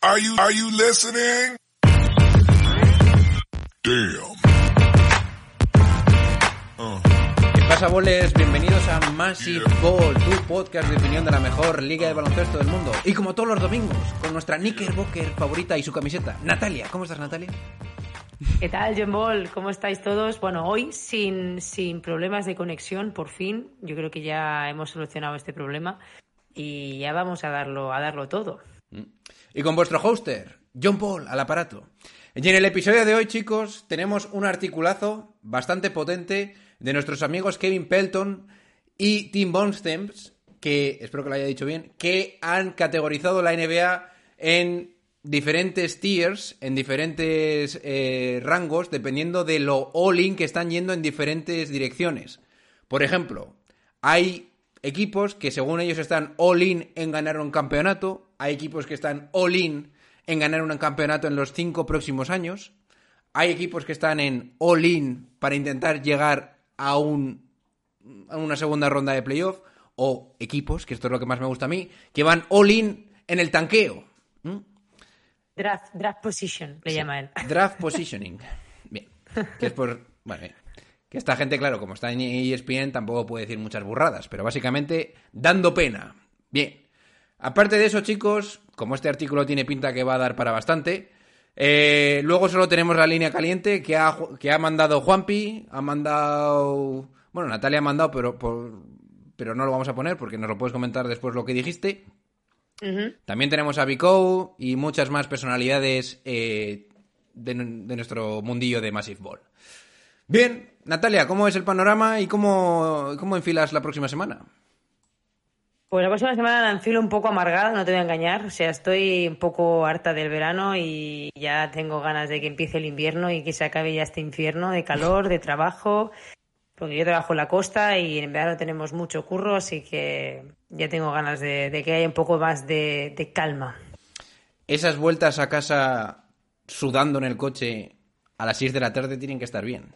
Are you, are you listening? Damn. ¿Qué pasa, boles? Bienvenidos a Massive Ball, tu podcast de opinión de la mejor liga de baloncesto del mundo. Y como todos los domingos, con nuestra Knickerbocker favorita y su camiseta, Natalia. ¿Cómo estás, Natalia? ¿Qué tal, John Ball? ¿Cómo estáis todos? Bueno, hoy sin, sin problemas de conexión, por fin. Yo creo que ya hemos solucionado este problema y ya vamos a darlo, a darlo todo. Y con vuestro hoster, John Paul, al aparato. Y en el episodio de hoy, chicos, tenemos un articulazo bastante potente de nuestros amigos Kevin Pelton y Tim Bonstems, que, espero que lo haya dicho bien, que han categorizado la NBA en diferentes tiers, en diferentes eh, rangos, dependiendo de lo all-in que están yendo en diferentes direcciones. Por ejemplo, hay equipos que según ellos están all-in en ganar un campeonato, hay equipos que están all-in en ganar un campeonato en los cinco próximos años, hay equipos que están en all-in para intentar llegar a, un, a una segunda ronda de playoff, o equipos, que esto es lo que más me gusta a mí, que van all-in en el tanqueo. ¿Mm? Draft, draft position, le llama él. Draft positioning. Bien. Que es por. Que esta gente, claro, como está en ESPN, tampoco puede decir muchas burradas, pero básicamente dando pena. Bien. Aparte de eso, chicos, como este artículo tiene pinta que va a dar para bastante, eh, luego solo tenemos la línea caliente que ha, que ha mandado Juanpi, ha mandado. Bueno, Natalia ha mandado, pero, por- pero no lo vamos a poner porque nos lo puedes comentar después lo que dijiste. También tenemos a Vico y muchas más personalidades eh, de, de nuestro mundillo de Massive Ball. Bien, Natalia, ¿cómo es el panorama y cómo, cómo enfilas la próxima semana? Pues la próxima semana la enfilo un poco amargada, no te voy a engañar. O sea, estoy un poco harta del verano y ya tengo ganas de que empiece el invierno y que se acabe ya este infierno de calor, de trabajo. Porque yo trabajo en la costa y en verano tenemos mucho curro, así que ya tengo ganas de, de que haya un poco más de, de calma. Esas vueltas a casa sudando en el coche a las 6 de la tarde tienen que estar bien.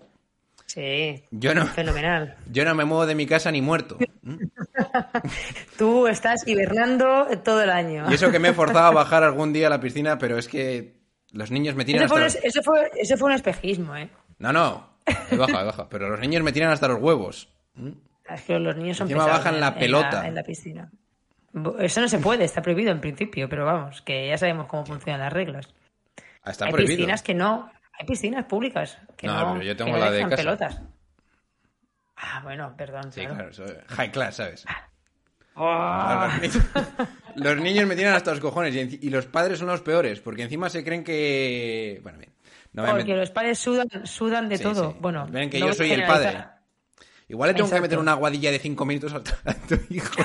Sí, Yo no, fenomenal. yo no me muevo de mi casa ni muerto. Tú estás hibernando todo el año. Y eso que me he forzado a bajar algún día a la piscina, pero es que los niños me tiran Eso hasta fue, los... eso, fue, eso fue un espejismo, ¿eh? No, no, ahí baja, ahí baja. Pero los niños me tiran hasta los huevos. Es que los niños son Encima pesados bajan en- la en pelota. En la, piscina. Eso no se puede, está prohibido en principio, pero vamos, que ya sabemos cómo funcionan las reglas. Ah, Está hay prohibido. piscinas que no, hay piscinas públicas que No, no, pero yo que tengo no la de casa. pelotas. Ah, bueno, perdón. Sí, claro. claro, high class, ¿sabes? Oh. Los, niños, me tiran hasta los cojones y, y los padres son los peores, porque encima se creen que... Bueno, bien. No Porque met- los padres sudan, sudan de Sí, todo. sí. Bueno, Ven que no yo soy el padre. Igual le tengo que Exacto. meter una aguadilla de 5 minutos a tu, a tu hijo.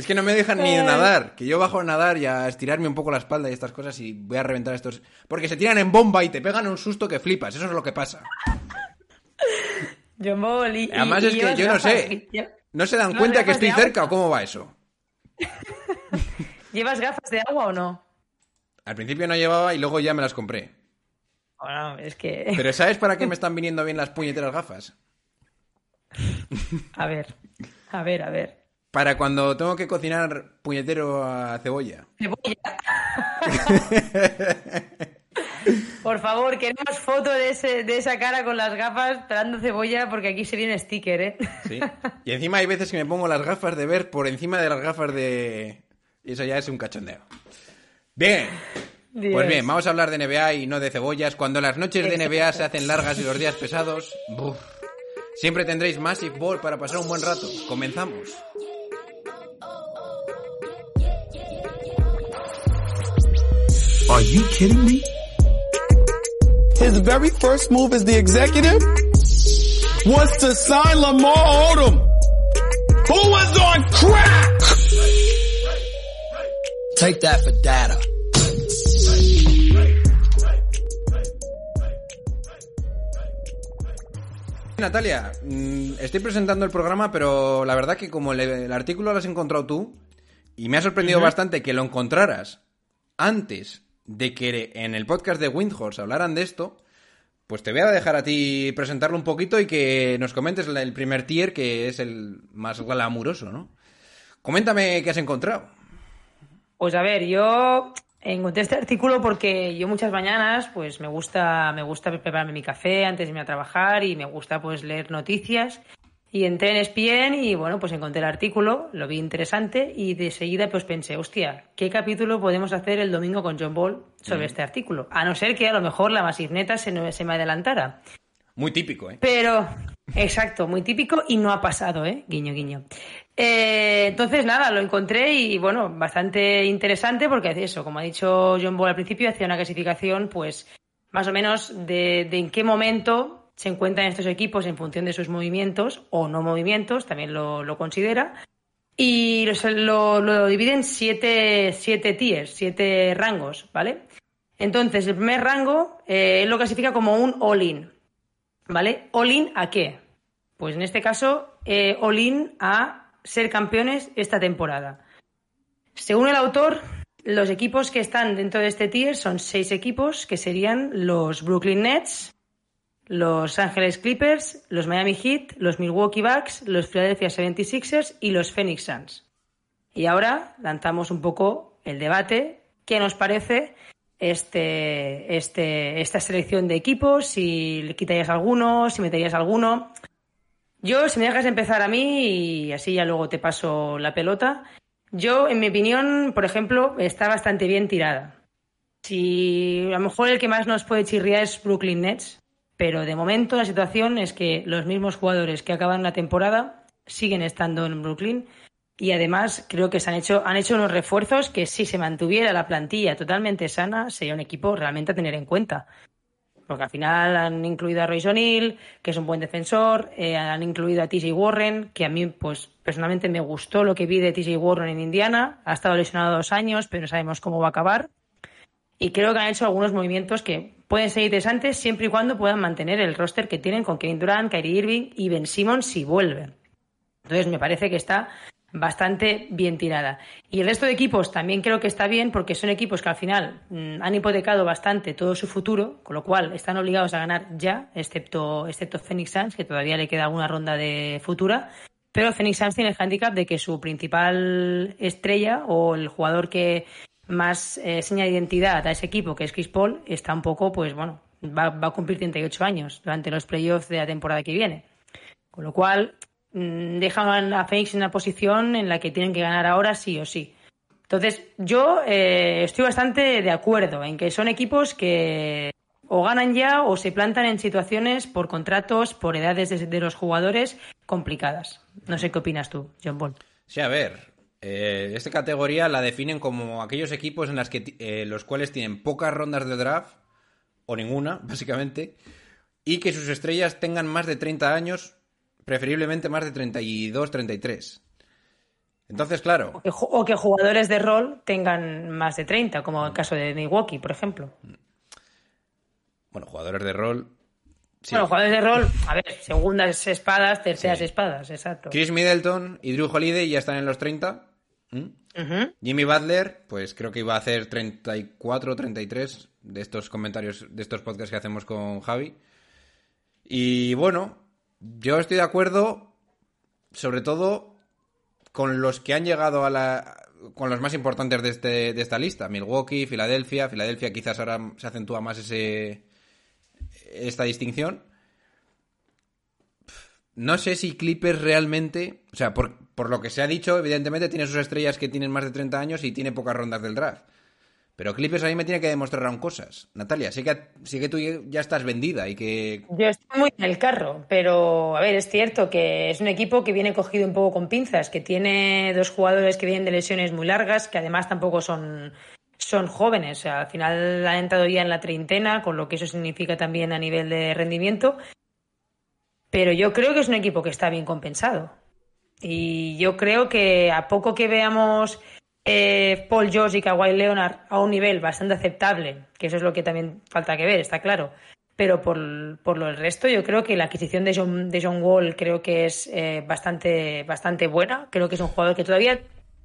es que no me dejan ni nadar. Que yo bajo a nadar y a estirarme un poco la espalda y estas cosas y voy a reventar estos... Porque se tiran en bomba y te pegan un susto que flipas. Eso es lo que pasa. John Ball y- y- Además y es que yo no sé. ¿No se dan No, cuenta que estoy cerca o cómo va eso? ¿Llevas gafas de agua o no? Al principio no llevaba y luego ya me las compré. Bueno, es que... Pero ¿sabes para qué me están viniendo bien las puñeteras gafas? A ver, a ver, a ver. Para cuando tengo que cocinar puñetero a cebolla. Cebolla. Por favor, queremos foto de, ese, de esa cara con las gafas esperando cebolla porque aquí se viene sticker, ¿eh? Sí. Y encima hay veces que me pongo las gafas de ver por encima de las gafas de... Y eso ya es un cachondeo. Bien. Dios. Pues bien, vamos a hablar de NBA y no de cebollas. Cuando las noches de. NBA se hacen largas y los días pesados, ¡buf! siempre tendréis Massive Ball para pasar un buen rato. Comenzamos. Are you kidding me? His very first move as the executive was to sign Lamar Odom, who was on crack. Take that for data. Natalia, mm, estoy presentando el programa, pero la verdad que como el, el artículo lo has encontrado tú, y me ha sorprendido bastante que lo encontraras antes de que en el podcast de Windhorse hablaran de esto, pues te voy a dejar a ti presentarlo un poquito y que nos comentes el primer tier, que es el más glamuroso, ¿no? Coméntame qué has encontrado. Pues a ver, yo encontré este artículo porque yo muchas mañanas pues me gusta me gusta prepararme mi café antes de irme a trabajar y me gusta pues leer noticias y entré en ESPN y bueno pues encontré el artículo lo vi interesante y de seguida pues pensé hostia qué capítulo podemos hacer el domingo con John Ball sobre este artículo a no ser que a lo mejor la masigneta se, se me adelantara Muy típico, ¿eh? pero, exacto, muy típico y no ha pasado, ¿eh? Guiño, guiño. Eh, entonces, nada, lo encontré y, bueno, bastante interesante porque eso, como ha dicho John Ball al principio, hacía una clasificación, pues, más o menos de, de en qué momento se encuentran estos equipos en función de sus movimientos o no movimientos, también lo, lo considera. Y lo, lo divide en siete, siete tiers, siete rangos, ¿vale? Entonces, el primer rango, eh, lo clasifica como un all-in. ¿Vale? ¿All-in a qué? Pues en este caso, eh, all-in a ser campeones esta temporada. Según el autor, los equipos que están dentro de este tier son seis equipos, que serían los Brooklyn Nets, los Angeles Clippers, los Miami Heat, los Milwaukee Bucks, los Philadelphia 76ers y los Phoenix Suns. Y ahora lanzamos un poco el debate. ¿Qué nos parece este, este, esta selección de equipos? Si le quitarías alguno, si meterías alguno. Yo, si me dejas empezar a mí y así ya luego te paso la pelota. Yo, en mi opinión, por ejemplo, está bastante bien tirada. Si a lo mejor el que más nos puede chirriar es Brooklyn Nets, pero de momento la situación es que los mismos jugadores que acaban la temporada siguen estando en Brooklyn y además creo que se han hecho, han hecho unos refuerzos que si se mantuviera la plantilla totalmente sana sería un equipo realmente a tener en cuenta. Porque al final han incluido a Royce O'Neill, que es un buen defensor, eh, han incluido a TJ Warren, que a mí pues personalmente me gustó lo que vi de TJ Warren en Indiana, ha estado lesionado dos años, pero no sabemos cómo va a acabar. Y creo que han hecho algunos movimientos que pueden ser interesantes siempre y cuando puedan mantener el roster que tienen con Kevin Durant, Kyrie Irving y Ben Simmons si vuelven. Entonces me parece que está bastante bien tirada. Y el resto de equipos también creo que está bien porque son equipos que al final mm, han hipotecado bastante todo su futuro, con lo cual están obligados a ganar ya, excepto, excepto Phoenix Suns, que todavía le queda alguna ronda de futura. Pero Phoenix Suns tiene el handicap de que su principal estrella o el jugador que más eh, seña de identidad a ese equipo, que es Chris Paul, está un poco, pues bueno, va, va a cumplir 38 años durante los playoffs de la temporada que viene. Con lo cual, mm, dejan a Phoenix en una posición en la que tienen que ganar ahora sí o sí. Entonces, yo eh, estoy bastante de acuerdo en que son equipos que o ganan ya o se plantan en situaciones por contratos, por edades de, de los jugadores complicadas. No sé qué opinas tú, John Ball. Sí, a ver, eh, esta categoría la definen como aquellos equipos en las que, eh, los cuales tienen pocas rondas de draft, o ninguna, básicamente, y que sus estrellas tengan más de 30 años, preferiblemente más de 32, 33. Entonces, claro, O que, ju- o que jugadores de rol tengan más de 30, como el caso de Milwaukee, por ejemplo. bueno, jugadores de rol. sí. Bueno, jugadores de rol, a ver, segundas espadas, terceras Sí. espadas, exacto. Chris Middleton y Drew Holiday ya están en los 30. ¿Mm? Jimmy Butler, pues creo que iba a hacer 34 33 de estos comentarios, de estos podcasts que hacemos con Javi. Y bueno, yo estoy de acuerdo, sobre todo con los que han llegado a la. con los más importantes de, este, de esta lista: Milwaukee, Filadelfia. Filadelfia quizás ahora se acentúa más ese, esta distinción. No sé si Clippers realmente, o sea, por, por lo que se ha dicho, evidentemente tiene sus estrellas que tienen más de 30 años y tiene pocas rondas del draft. Pero Clippers a mí me tiene que demostrar aún cosas. Natalia, sé que, sé que tú ya estás vendida y que... Yo estoy muy en el carro, pero a ver, es cierto que es un equipo que viene cogido un poco con pinzas, que tiene dos jugadores que vienen de lesiones muy largas, que además tampoco son, son jóvenes. O sea, al final han entrado ya en la treintena, con lo que eso significa también a nivel de rendimiento. Pero yo creo que es un equipo que está bien compensado. Y yo creo que a poco que veamos eh, Paul George y Kawhi Leonard a un nivel bastante aceptable, que eso es lo que también falta que ver, está claro. Pero por, por lo el resto, yo creo que la adquisición de John, de John Wall creo que es eh, bastante, bastante buena. Creo que es un jugador que todavía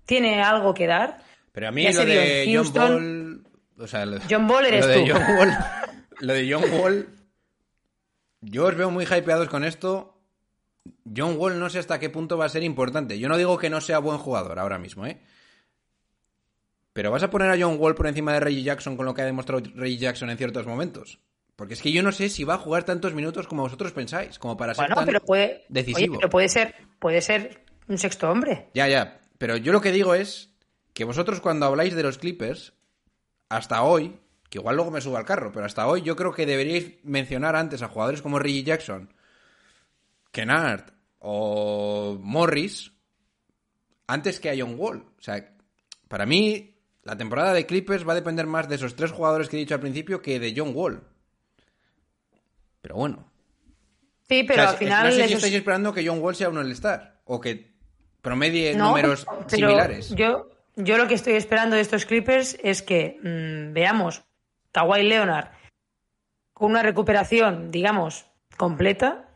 tiene algo que dar. Pero a mí Ya lo de John. Ball. O sea, lo, John Ball eres lo de tú. John Wall. Lo de John Wall. Yo os veo muy hypeados con esto. John Wall no sé hasta qué punto va a ser importante. Yo no digo que no sea buen jugador ahora mismo, ¿eh? Pero vas a poner a John Wall por encima de Reggie Jackson con lo que ha demostrado Reggie Jackson en ciertos momentos. Porque es que yo no sé si va a jugar tantos minutos como vosotros pensáis, como para ser Bueno, tan pero puede, decisivo. oye, pero puede ser, puede ser un sexto hombre. Ya, ya. Pero yo lo que digo es que vosotros cuando habláis de los Clippers, hasta hoy, que igual luego me subo al carro, pero hasta hoy yo creo que deberíais mencionar antes a jugadores como Reggie Jackson, Kennard o Morris, antes que a John Wall. O sea, para mí, la temporada de Clippers va a depender más de esos tres jugadores que he dicho al principio que de John Wall. Pero bueno. Sí, pero O sea, al final. no sé si esos- estáis esperando que John Wall sea un All-Star o que promedie No, números similares. Yo, yo lo que estoy esperando de estos Clippers es que mm, veamos Kawhi Leonard con una recuperación, digamos, completa.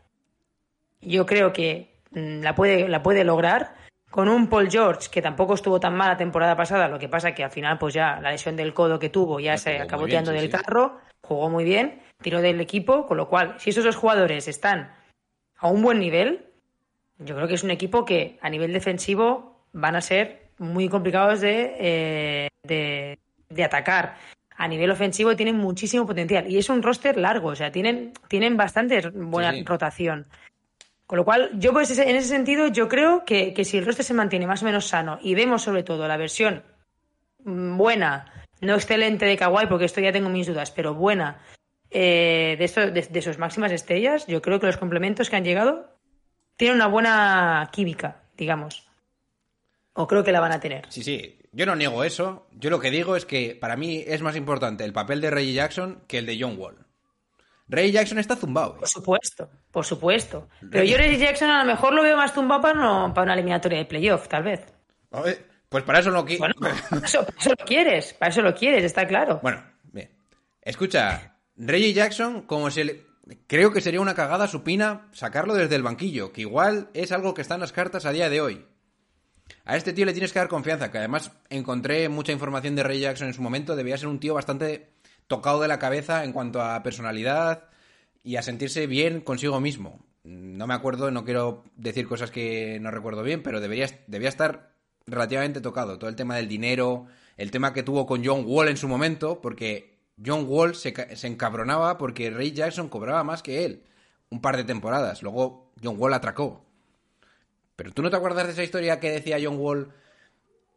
Yo creo que mm, la, puede, la puede lograr. Con un Paul George que tampoco estuvo tan mal la temporada pasada, lo que pasa que al final, pues ya la lesión del codo que tuvo ya Ah, se acabó tirando sí, del sí. carro, jugó muy bien, tiró del equipo, con lo cual, si esos dos jugadores están a un buen nivel, yo creo que es un equipo que a nivel defensivo van a ser muy complicados de, eh, de, de atacar. A nivel ofensivo tienen muchísimo potencial y es un roster largo, o sea, tienen, tienen bastante buena Sí, sí. rotación. Con lo cual, yo pues en ese sentido, yo creo que, que si el roster se mantiene más o menos sano y vemos sobre todo la versión buena, no excelente de Kawhi, porque esto ya tengo mis dudas, pero buena eh, de, eso- de, de sus máximas estrellas, yo creo que los complementos que han llegado tienen una buena química, digamos. O creo que la van a tener. Sí, sí, yo no niego eso. Yo lo que digo es que para mí es más importante el papel de Reggie Jackson que el de John Wall. Reggie Jackson está zumbado. ¿eh? Por supuesto, por supuesto. Pero yo Reggie Jackson a lo mejor lo veo más tumbado para, no- para una eliminatoria de playoff, tal vez. Pues para eso lo que... Bueno, para eso, para eso lo quieres, para eso lo quieres, está claro. Bueno, bien. Escucha, Reggie Jackson, como se le... Creo que sería una cagada supina sacarlo desde el banquillo, que igual es algo que está en las cartas a día de hoy. A este tío le tienes que dar confianza, que además encontré mucha información de Reggie Jackson en su momento, debía ser un tío bastante tocado de la cabeza en cuanto a personalidad y a sentirse bien consigo mismo. No me acuerdo, no quiero decir cosas que no recuerdo bien, pero debería, debía estar relativamente tocado. Todo el tema del dinero, el tema que tuvo con John Wall en su momento, porque John Wall se, se encabronaba porque Ray Jackson cobraba más que él. Un par de temporadas. Luego John Wall atracó. Pero tú no te acuerdas de esa historia que decía John Wall.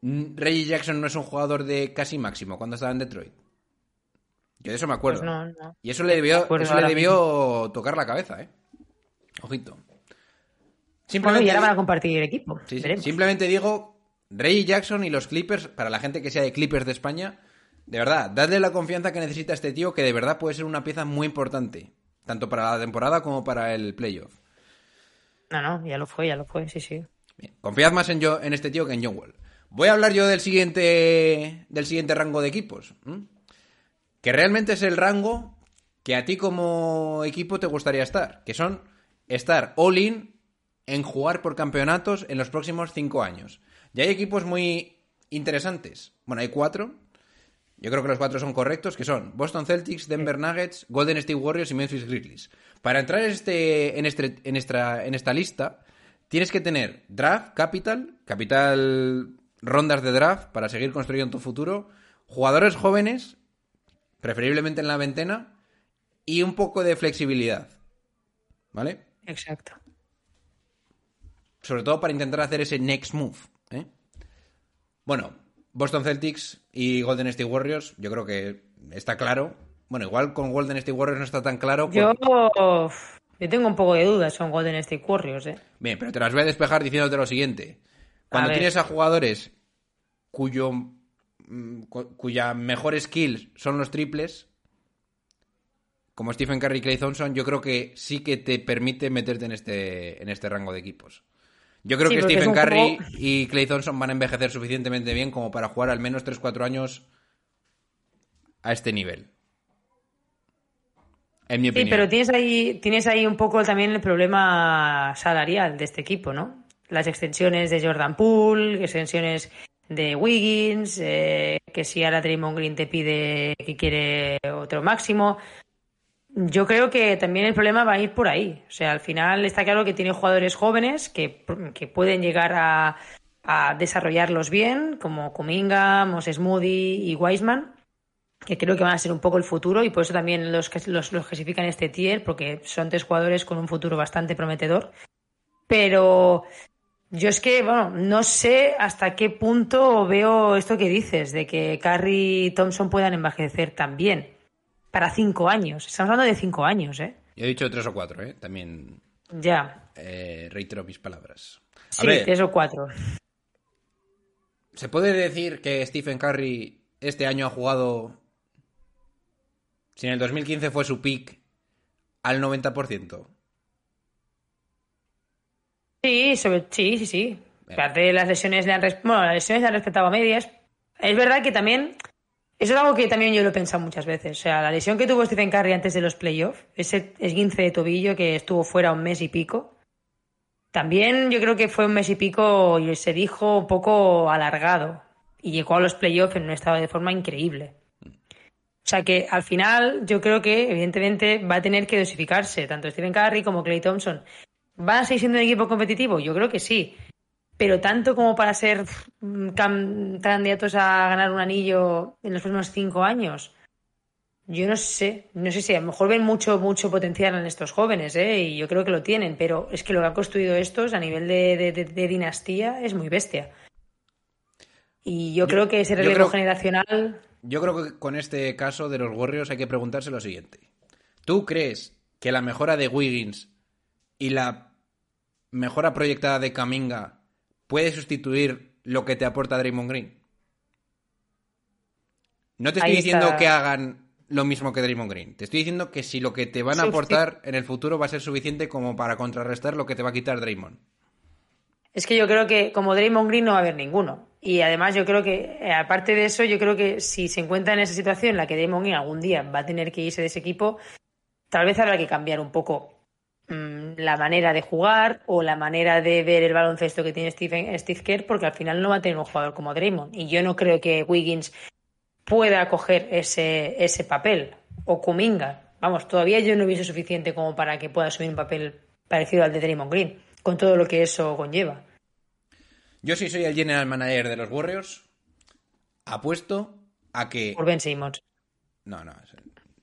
"Mm, Reggie Jackson no es un jugador de casi máximo cuando estaba en Detroit. Yo de eso me acuerdo. Pues no, no. Y eso le debió, acuerdo eso le debió tocar la cabeza, ¿eh? Ojito. Bueno, Simplemente, y ahora van a compartir equipo. Sí, sí. veremos. Simplemente digo, Ray Jackson y los Clippers, para la gente que sea de Clippers de España, de verdad, dadle la confianza que necesita este tío, que de verdad puede ser una pieza muy importante, tanto para la temporada como para el playoff. No, no, ya lo fue, ya lo fue, sí, sí. Bien, Confiad más en, yo, en este tío que en John Wall. Voy a hablar yo del siguiente, del siguiente rango de equipos. Que realmente es el rango que a ti como equipo te gustaría estar. Que son estar all-in en jugar por campeonatos en los próximos cinco años. Y hay equipos muy interesantes. Bueno, hay cuatro. Yo creo que los cuatro son correctos, que son Boston Celtics, Denver Nuggets, Golden State Warriors y Memphis Grizzlies. Para entrar en, este, en, este, en, esta, en esta lista, tienes que tener draft, capital, capital, rondas de draft para seguir construyendo tu futuro, jugadores jóvenes, preferiblemente en la ventana, y un poco de flexibilidad. ¿Vale? Exacto. Sobre todo para intentar hacer ese next move. ¿eh? Bueno, Boston Celtics y Golden State Warriors, yo creo que está claro. Bueno, igual con Golden State Warriors no está tan claro. Yo, yo tengo un poco de dudas con Golden State Warriors, ¿eh? Bien, pero te las voy a despejar diciéndote lo siguiente. Cuando tienes a jugadores cuyo cu- cuya mejor skill son los triples, como Stephen Curry y Clay Thompson, yo creo que sí que te permite meterte en este, en este rango de equipos. Yo creo Sí, que Stephen Curry y Clay Thompson van a envejecer suficientemente bien como para jugar al menos 3-4 años a este nivel. En mi Sí, opinión. pero tienes ahí, tienes ahí un poco también el problema salarial de este equipo, ¿no? Las extensiones de Jordan Poole, extensiones de Wiggins, eh, que si ahora Draymond Green te pide que quiere otro máximo. Yo creo que también el problema va a ir por ahí. O sea, al final está claro que tiene jugadores jóvenes que, que pueden llegar a, a desarrollarlos bien, como Kuminga, Moses Moody y Wiseman que creo que van a ser un poco el futuro y por eso también los, los, los clasifican este tier, porque son tres jugadores con un futuro bastante prometedor. Pero yo es que, bueno, no sé hasta qué punto veo esto que dices, de que Curry y Thompson puedan envejecer también para cinco años. Estamos hablando de cinco años, ¿eh? Yo he dicho 3 o 4, ¿eh? También Ya. eh, reitero mis palabras. A Sí, ver, tres o cuatro. ¿se puede decir que Stephen Curry este año ha jugado, si en el 2015 fue su pick, al 90%? Sí, sobre, sí, sí, sí. Aparte, las lesiones le han, bueno, las lesiones le han respetado a medias. Es verdad que también, eso es algo que también yo lo he pensado muchas veces. O sea, la lesión que tuvo Stephen Curry antes de los playoffs, ese esguince de tobillo que estuvo fuera un mes y pico, también yo creo que fue un mes y pico y se dijo un poco alargado. Y llegó a los playoffs en un estado de forma increíble. O sea que al final yo creo que evidentemente va a tener que dosificarse, tanto Stephen Curry como Clay Thompson. ¿Van a seguir siendo un equipo competitivo? Yo creo que sí. Pero tanto como para ser mm, candidatos a ganar un anillo en los próximos cinco años. Yo no sé, no sé si a lo mejor ven mucho, mucho potencial en estos jóvenes, ¿eh? y yo creo que lo tienen, pero es que lo que han construido estos a nivel de, de- de- de dinastía es muy bestia. Y yo, creo que ese relevo creo- generacional. Yo creo que con este caso de los Warriors hay que preguntarse lo siguiente. ¿Tú crees que la mejora de Wiggins y la mejora proyectada de Kaminga puede sustituir lo que te aporta Draymond Green? No te estoy Ahí diciendo está. que hagan lo mismo que Draymond Green. Te estoy diciendo que si lo que te van a aportar en el futuro va a ser suficiente como para contrarrestar lo que te va a quitar Draymond. Es que yo creo que como Draymond Green no va a haber ninguno. Y además yo creo que, eh, aparte de eso, yo creo que si se encuentra en esa situación en la que Draymond Green algún día va a tener que irse de ese equipo, tal vez habrá que cambiar un poco mm, la manera de jugar o la manera de ver el baloncesto que tiene Stephen, Steve Kerr, porque al final no va a tener un jugador como Draymond. Y yo no creo que Wiggins pueda coger ese, ese papel. O Kuminga. Vamos, todavía yo no hubiese suficiente como para que pueda asumir un papel parecido al de Draymond Green, con todo lo que eso conlleva. Yo si soy el general manager de los Warriors, apuesto a que... Por Ben Simmons. No, no,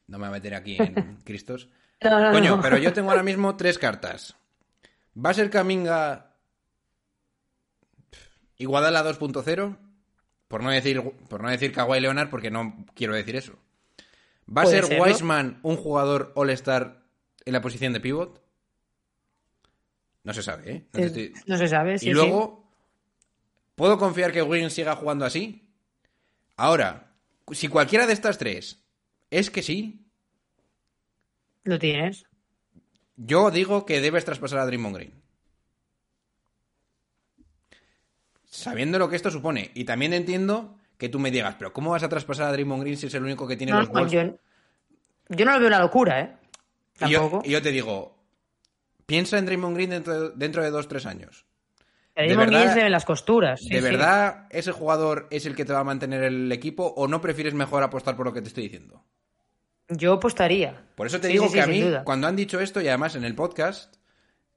no me voy a meter aquí en Cristos. No, no, Coño, no. pero yo tengo ahora mismo tres cartas. ¿Va a ser Kaminga Iguadala 2.0? Por no decir por no decir Kawhi Leonard, porque no quiero decir eso. ¿Va a ser. Wiseman un jugador All-Star en la posición de pivot? No se sabe, ¿eh? No estoy- No se sabe. sí, y luego, ¿puedo confiar que Wiggins siga jugando así? Ahora, si cualquiera de estas tres es que sí. Lo tienes. yo digo que debes traspasar a Draymond Green. Sabiendo lo que esto supone. Y también entiendo que tú me digas, pero ¿cómo vas a traspasar a Draymond Green si es el único que tiene No, los Bulls? yo, yo no lo veo una locura, ¿eh? Y yo, Tampoco. y yo te digo, piensa en Draymond Green dentro, dentro de dos, tres años. De verdad- ven las costuras. sí, ¿De sí. verdad ese jugador es el que te va a mantener el equipo o no prefieres mejor apostar por lo que te estoy diciendo? Yo apostaría. Por eso te Sí, digo sí, que sí, a mí, cuando han dicho esto, y además en el podcast,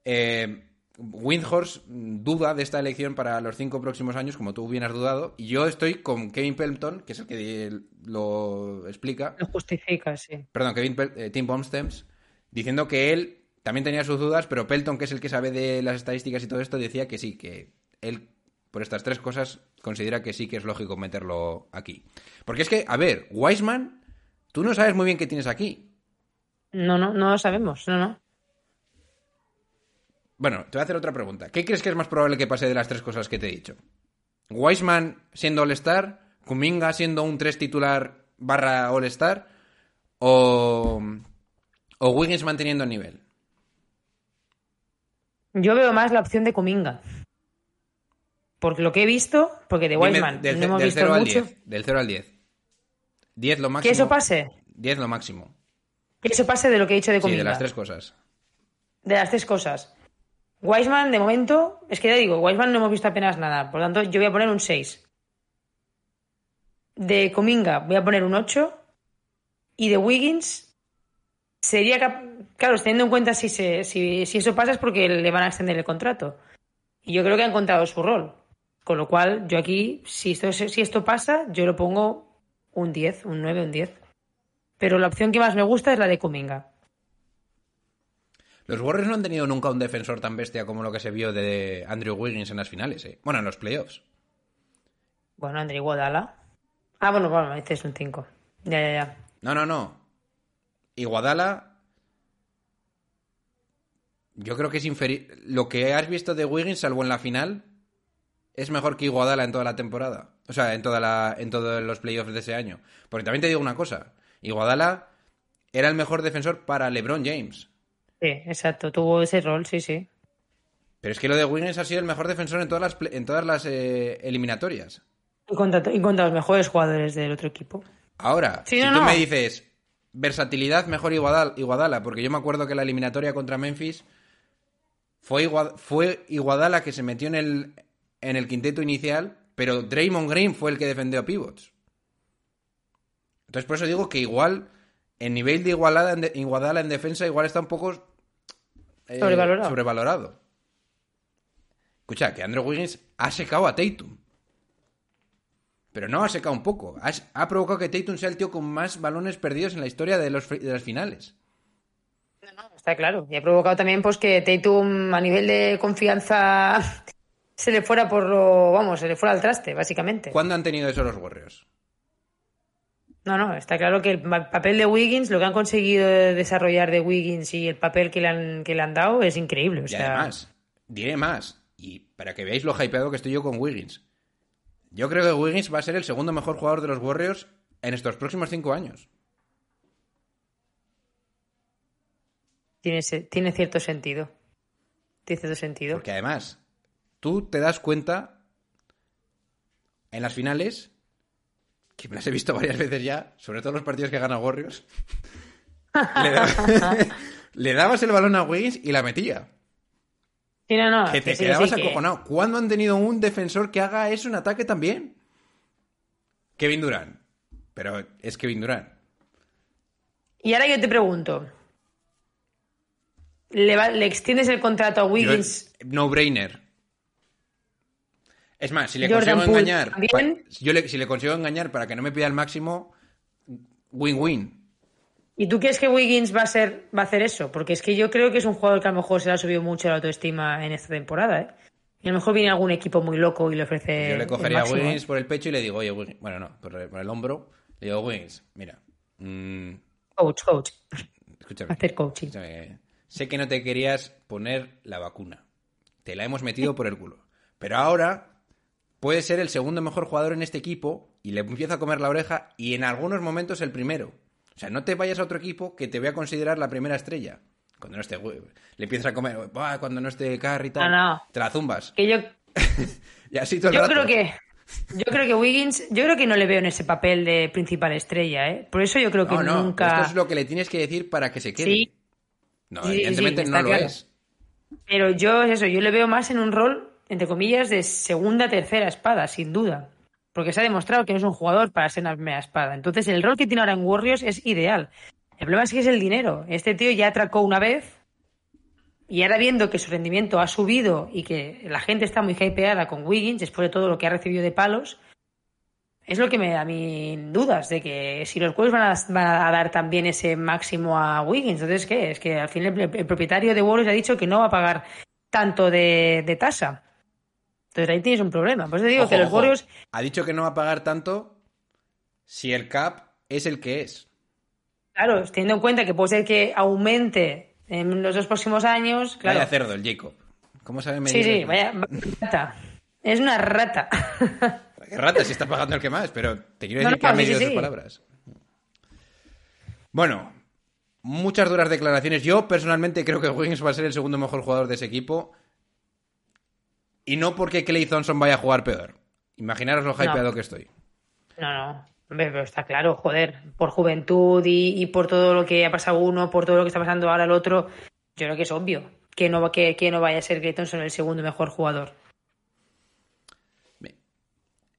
eh, Windhorse duda de esta elección para los cinco próximos años, como tú bien has dudado, y yo estoy con Kevin Pelton, que es el que lo explica, Lo justifica, sí. perdón, Kevin Pel- eh, Tim Bomstems, diciendo que él también tenía sus dudas, pero Pelton, que es el que sabe de las estadísticas y todo esto, decía que sí, que él, por estas tres cosas, considera que sí que es lógico meterlo aquí. Porque es que, a ver, Wiseman, tú no sabes muy bien qué tienes aquí. No, no, no lo sabemos. No, no. Bueno, te voy a hacer otra pregunta. ¿Qué crees que es más probable que pase de las tres cosas que te he dicho? ¿Wiseman siendo All-Star? ¿Kuminga siendo un 3 titular barra All-Star? ¿O, ¿O Wiggins manteniendo el nivel? Yo veo más la opción de Kuminga. Porque lo que he visto, porque de Wiseman del, no hemos del visto 0 al mucho. 10. Del 0 al 10. 10 lo máximo. Que eso pase. 10 lo máximo. Que eso pase de lo que he dicho de Sí, Cominga. de las tres cosas. De las tres cosas. Wiseman, de momento, es que ya digo, Wiseman no hemos visto apenas nada. Por lo tanto, yo voy a poner un 6. De Cominga voy a poner un 8. Y de Wiggins sería... cap- Claro, teniendo en cuenta si, se, si, si eso pasa es porque le van a extender el contrato. Y yo creo que ha encontrado su rol. Con lo cual, yo aquí, si esto, si esto pasa, yo lo pongo un 10, un 9, un 10. Pero la opción que más me gusta es la de Cominga. Los Warriors no han tenido nunca un defensor tan bestia como lo que se vio de Andrew Wiggins en las finales, ¿eh? Bueno, en los playoffs. Bueno, André Iguodala. Ah, bueno, bueno, este es un 5. Ya, ya, ya. No, no, no. Iguadala. Yo creo que es inferior. Lo que has visto de Wiggins, salvo en la final, es mejor que Iguadala en toda la temporada. O sea, en, toda la, en todos los playoffs de ese año. Porque también te digo una cosa. Iguadala era el mejor defensor para LeBron James. Sí, exacto. Tuvo ese rol, sí, sí. Pero es que lo de Wiggins ha sido el mejor defensor en todas las, en todas las eh, eliminatorias. Y contra, y contra los mejores jugadores del otro equipo. Ahora, Sí, si no, tú no. me dices versatilidad mejor Iguadal- Iguadala, porque yo me acuerdo que la eliminatoria contra Memphis fue, Igua- fue Iguadala que se metió en el, en el quinteto inicial, pero Draymond Green fue el que defendió a pivots. Entonces por eso digo que igual el nivel de Igualada en de- Iguadala en defensa igual está un poco eh, Sobrevalorado. sobrevalorado. Escucha, que Andrew Wiggins ha secado a Tatum. Pero no ha secado un poco. Ha, ha provocado que Tatum sea el tío con más balones perdidos en la historia de, los, de las finales. Está claro. Y ha provocado también pues que Tatum a nivel de confianza se le fuera por lo, vamos, se le fuera al traste, básicamente. ¿Cuándo han tenido eso los Warriors? No, no, está claro que el papel de Wiggins, lo que han conseguido desarrollar de Wiggins y el papel que le han, que le han dado es increíble. O Y sea, además, diré más. Y para que veáis lo hypeado que estoy yo con Wiggins. Yo creo que Wiggins va a ser el segundo mejor jugador de los Warriors en estos próximos cinco años. tiene, tiene cierto sentido. Tiene cierto sentido. Porque además, tú te das cuenta en las finales, que me las he visto varias veces ya, sobre todo los partidos que gana Warriors, le, da- le dabas el balón a Wiggins y la metía. Sí, no, no, Que te sí, quedabas sí, que- acojonado. ¿Cuándo han tenido un defensor que haga eso en ataque también? Kevin Durant. Pero es Kevin Durant. Y ahora yo te pregunto. ¿Le, va- le extiendes el contrato a Wiggins? No brainer. Es más, si le Jordan consigo Poole engañar. yo le- si le consigo engañar para que no me pida el máximo, win-win. ¿Y tú crees que Wiggins va a ser va a hacer eso? Porque es que yo creo que es un jugador que a lo mejor se le ha subido mucho la autoestima en esta temporada, ¿eh? Y a lo mejor viene algún equipo muy loco y le ofrece. Yo le el cogería a máximo, Wiggins ¿eh? por el pecho y le digo, oye, Wiggins. Bueno, no, por el, por el hombro. Le digo, Wiggins, mira. mm, Coach, coach. escúchame. Hacer coaching. Escúchame, Sé que no te querías poner la vacuna. Te la hemos metido por el culo. Pero ahora puede ser el segundo mejor jugador en este equipo y le empieza a comer la oreja y en algunos momentos el primero. O sea, no te vayas a otro equipo que te voy a considerar la primera estrella. Cuando no esté, le empiezas a comer, "Buah, cuando no esté Carry y tal, No, no. te la zumbas. Que yo, Y así todo el yo rato. creo que. Yo creo que Wiggins, yo creo que no le veo en ese papel de principal estrella, ¿eh? Por eso yo creo que No, no, nunca. esto es lo que le tienes que decir para que se quede. Sí. No, Sí, evidentemente sí, no lo claro. es. Pero yo, es eso, yo le veo más en un rol, entre comillas, de segunda, tercera espada, sin duda. Porque se ha demostrado que no es un jugador para ser una espada. Entonces, el rol que tiene ahora en Warriors es ideal. El problema es que es el dinero. Este tío ya atracó una vez y ahora viendo que su rendimiento ha subido y que la gente está muy hypeada con Wiggins después de todo lo que ha recibido de palos, es lo que me da a mí dudas de que si los Warriors van a, dar también ese máximo a Wiggins, entonces ¿qué? Es que al fin el, propietario de Warriors ha dicho que no va a pagar tanto de tasa. Entonces ahí tienes un problema. Por eso te digo Ojo, que los ojo. Warriors, Ha dicho que no va a pagar tanto si el cap es el que es. claro, teniendo en cuenta que puede ser que aumente en los dos próximos años, claro. Vaya cerdo, el Jacob. ¿Cómo sabe sí, medir? sí, vaya vaya rata. Es una rata. Qué rata, si está pagando el que más, pero te quiero decir no, que ha sí, medido sí, sus sí. palabras. Bueno, muchas duras declaraciones. Yo personalmente creo que Wiggins va a ser el segundo mejor jugador de ese equipo. Y no porque Clay Thompson vaya a jugar peor. Imaginaros lo hypeado No. que estoy. No, no. Pero está claro, joder. Por juventud y, y por todo lo que ha pasado uno, por todo lo que está pasando ahora el otro, yo creo que es obvio que no, que, que no vaya a ser Clay Thompson el segundo mejor jugador.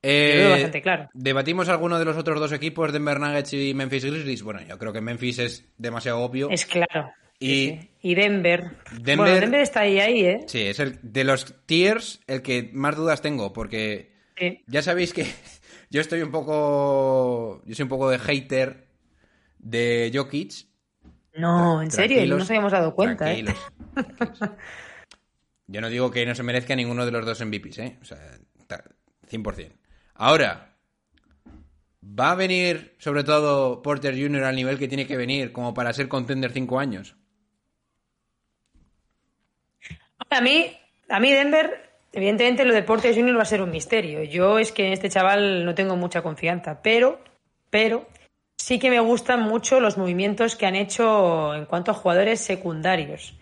Eh, bastante claro. ¿Debatimos alguno de los otros dos equipos, Denver Nuggets y Memphis Grizzlies? Bueno, yo creo que Memphis es demasiado obvio. Es claro. Y- Sí, sí. y Denver. Denver- Bueno, Denver está ahí, ahí, ¿eh? Sí, es el de los tiers el que más dudas tengo, porque Sí. ya sabéis que yo estoy un poco. Yo soy un poco de hater de Jokic. No, en serio, Tranquilos, no nos habíamos dado cuenta, ¿eh? tranquilos, tranquilos. Yo no digo que no se merezca ninguno de los dos MVPs, ¿eh? O sea, ta- 100%. Ahora, ¿va a venir, sobre todo, Porter Jr. al nivel que tiene que venir como para ser contender 5 años? A mí, a mí Denver, evidentemente lo de Porter Junior va a ser un misterio. Yo es que en este chaval no tengo mucha confianza, pero, pero sí que me gustan mucho los movimientos que han hecho en cuanto a jugadores secundarios.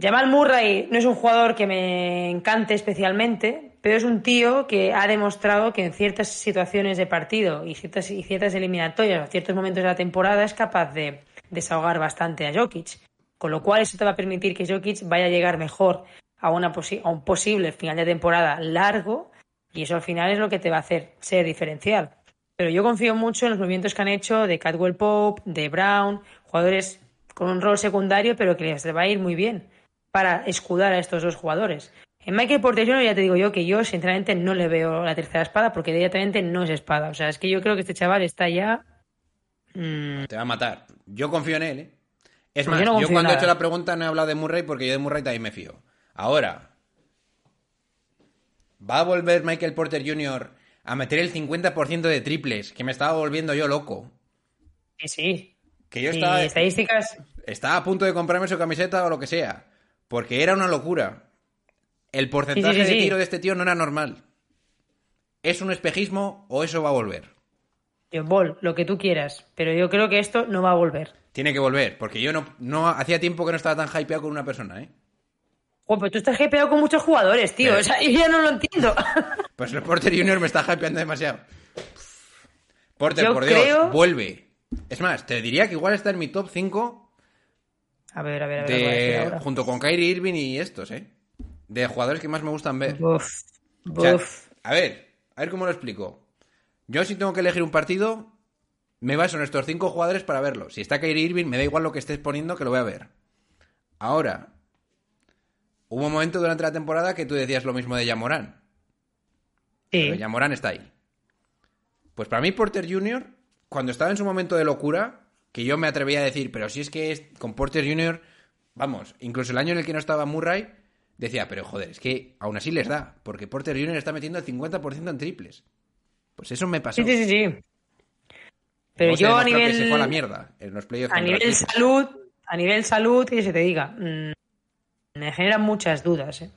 Jamal Murray no es un jugador que me encante especialmente, pero es un tío que ha demostrado que en ciertas situaciones de partido y ciertas, y ciertas eliminatorias o ciertos momentos de la temporada es capaz de desahogar bastante a Jokic. Con lo cual eso te va a permitir que Jokic vaya a llegar mejor a, una a un posible final de temporada largo y eso al final es lo que te va a hacer ser diferencial. Pero yo confío mucho en los movimientos que han hecho de Cadwell Pope, de Brown, jugadores con un rol secundario, pero que les va a ir muy bien para escudar a estos dos jugadores. En Michael Porter Jr. ya te digo yo que yo sinceramente no le veo la tercera espada porque directamente no es espada. O sea, es que yo creo que este chaval está ya... mm, Te va a matar. Yo confío en él, ¿eh? Es más, yo no yo, confío cuando he hecho la pregunta no he hablado de Murray porque yo de Murray también me fío. Ahora, ¿va a volver Michael Porter Jr. a meter el 50% de triples? Que me estaba volviendo yo loco. sí, sí. Que yo estaba, estadísticas... estaba a punto de comprarme su camiseta o lo que sea. Porque era una locura. El porcentaje Sí, sí, sí, de tiro de este tío no era normal. ¿Es un espejismo o eso va a volver? Ball, lo que tú quieras, pero yo creo que esto no va a volver. Tiene que volver, porque yo no, no hacía tiempo que no estaba tan hypeado con una persona, ¿eh? Joder, pues tú estás hypeado con muchos jugadores, tío. Pero- O sea, yo ya no lo entiendo. Pues el Porter Junior me está hypeando demasiado. Porter, Yo por Dios, creo- vuelve. Es más, te diría que igual está en mi top 5 A ver, a ver, a ver. a junto con Kyrie Irving y estos, ¿eh? De jugadores que más me gustan ver. O sea, buf. a ver, a ver cómo lo explico. Yo si tengo que elegir un partido, me baso en estos cinco jugadores para verlo. Si está Kyrie Irving, me da igual lo que estés poniendo que lo voy a ver. Ahora, hubo un momento durante la temporada que tú decías lo mismo de Yamorán. Pero Sí. Yamorán está ahí. Pues para mí Porter Jr., cuando estaba en su momento de locura, que yo me atrevía a decir, pero si es que es, con Porter Jr., vamos, incluso el año en el que no estaba Murray, decía, pero joder, es que aún así les da, porque Porter Jr. está metiendo el 50% en triples. Pues eso me pasó. Sí, sí, sí, sí. Pero yo a demostró que se fue a la nivel, mierda en los playoffs a nivel salud, a nivel salud, que se te diga, mm, me generan muchas dudas. ¿eh?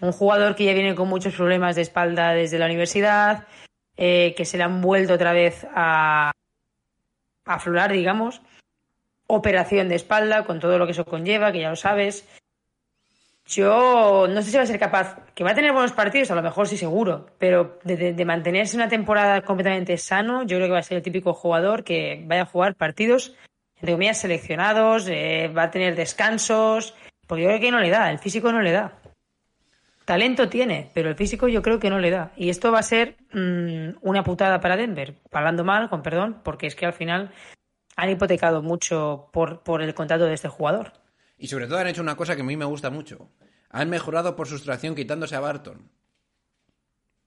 Un jugador que ya viene con muchos problemas de espalda desde la universidad, eh, que se le han vuelto otra vez a aflorar, digamos, operación de espalda con todo lo que eso conlleva, que ya lo sabes. Yo no sé si va a ser capaz, que va a tener buenos partidos, a lo mejor sí seguro, pero de, mantenerse una temporada completamente sano, yo creo que va a ser el típico jugador que vaya a jugar partidos, entre comillas, seleccionados, eh, va a tener descansos, porque yo creo que no le da, el físico no le da. Talento tiene, pero el físico yo creo que no le da. Y esto va a ser mm, una putada para Denver, hablando mal, con perdón, porque es que al final han hipotecado mucho por, por el contrato de este jugador. Y sobre todo han hecho una cosa que a mí me gusta mucho. Han mejorado por sustracción quitándose a Barton.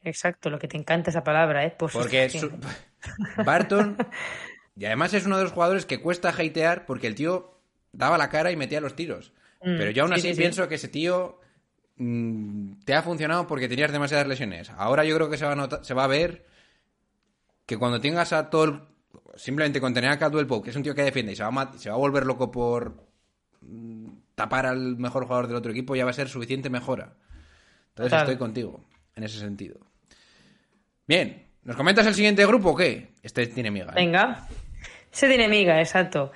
Exacto, lo que te encanta esa palabra, ¿eh? Por Porque su- Barton, y además es uno de los jugadores que cuesta hatear porque el tío daba la cara y metía los tiros. Mm, Pero yo aún sí, así sí, sí. pienso que ese tío mm, te ha funcionado porque tenías demasiadas lesiones. Ahora yo creo que se va a, se va a ver que cuando tengas a todo el- Simplemente con tener a Caldwell Pope, que es un tío que defiende y se va a, se va a volver loco por tapar al mejor jugador del otro equipo, ya va a ser suficiente mejora. Entonces Total. estoy contigo en ese sentido. Bien, ¿nos comentas el siguiente grupo o qué? Este tiene miga. ¿eh? Venga. Se tiene miga, exacto.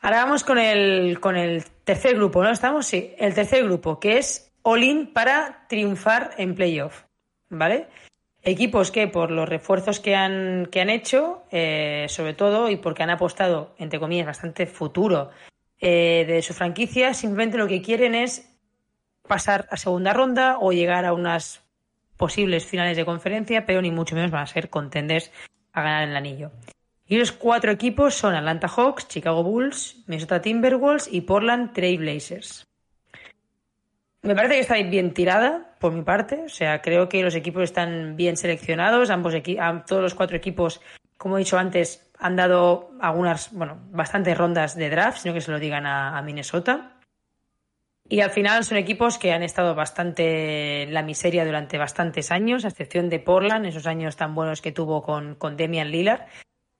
Ahora vamos con el, con el tercer grupo, ¿no? ¿Estamos? Sí, el tercer grupo, que es all-in para triunfar en playoff, ¿vale? Equipos que por los refuerzos que han, que han hecho, eh, sobre todo, y porque han apostado, entre comillas, bastante futuro eh, de su franquicia, simplemente lo que quieren es pasar a segunda ronda o llegar a unas posibles finales de conferencia, pero ni mucho menos van a ser contenders a ganar el anillo. Y los cuatro equipos son Atlanta Hawks, Chicago Bulls, Minnesota Timberwolves y Portland Trail Blazers. Me parece que está bien tirada por mi parte, o sea, creo que los equipos están bien seleccionados, ambos todos los cuatro equipos, como he dicho antes, han dado algunas, bueno, bastantes rondas de draft, sino que se lo digan a, Minnesota. Y al final son equipos que han estado bastante en la miseria durante bastantes años, a excepción de Portland, esos años tan buenos que tuvo con, con Demian Lillard.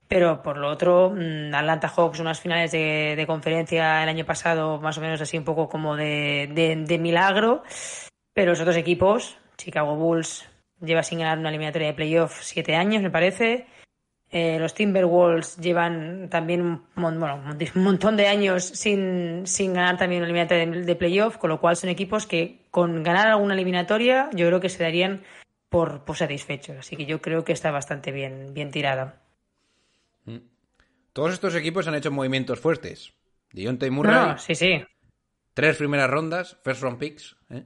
Pero por lo otro, mm, Atlanta Hawks, unas finales de, de conferencia el año pasado, más o menos así un poco como de, de- de milagro. Pero los otros equipos, Chicago Bulls lleva sin ganar una eliminatoria de playoff siete años, me parece. Eh, los Timberwolves llevan también un, bueno, un montón de años sin, sin ganar también una eliminatoria de, de playoff, con lo cual son equipos que con ganar alguna eliminatoria yo creo que se darían por, por satisfechos. Así que yo creo que está bastante bien, bien tirada. Todos estos equipos han hecho movimientos fuertes. Deontay Murray, No, no, sí, sí. tres primeras rondas, first round picks. ¿eh?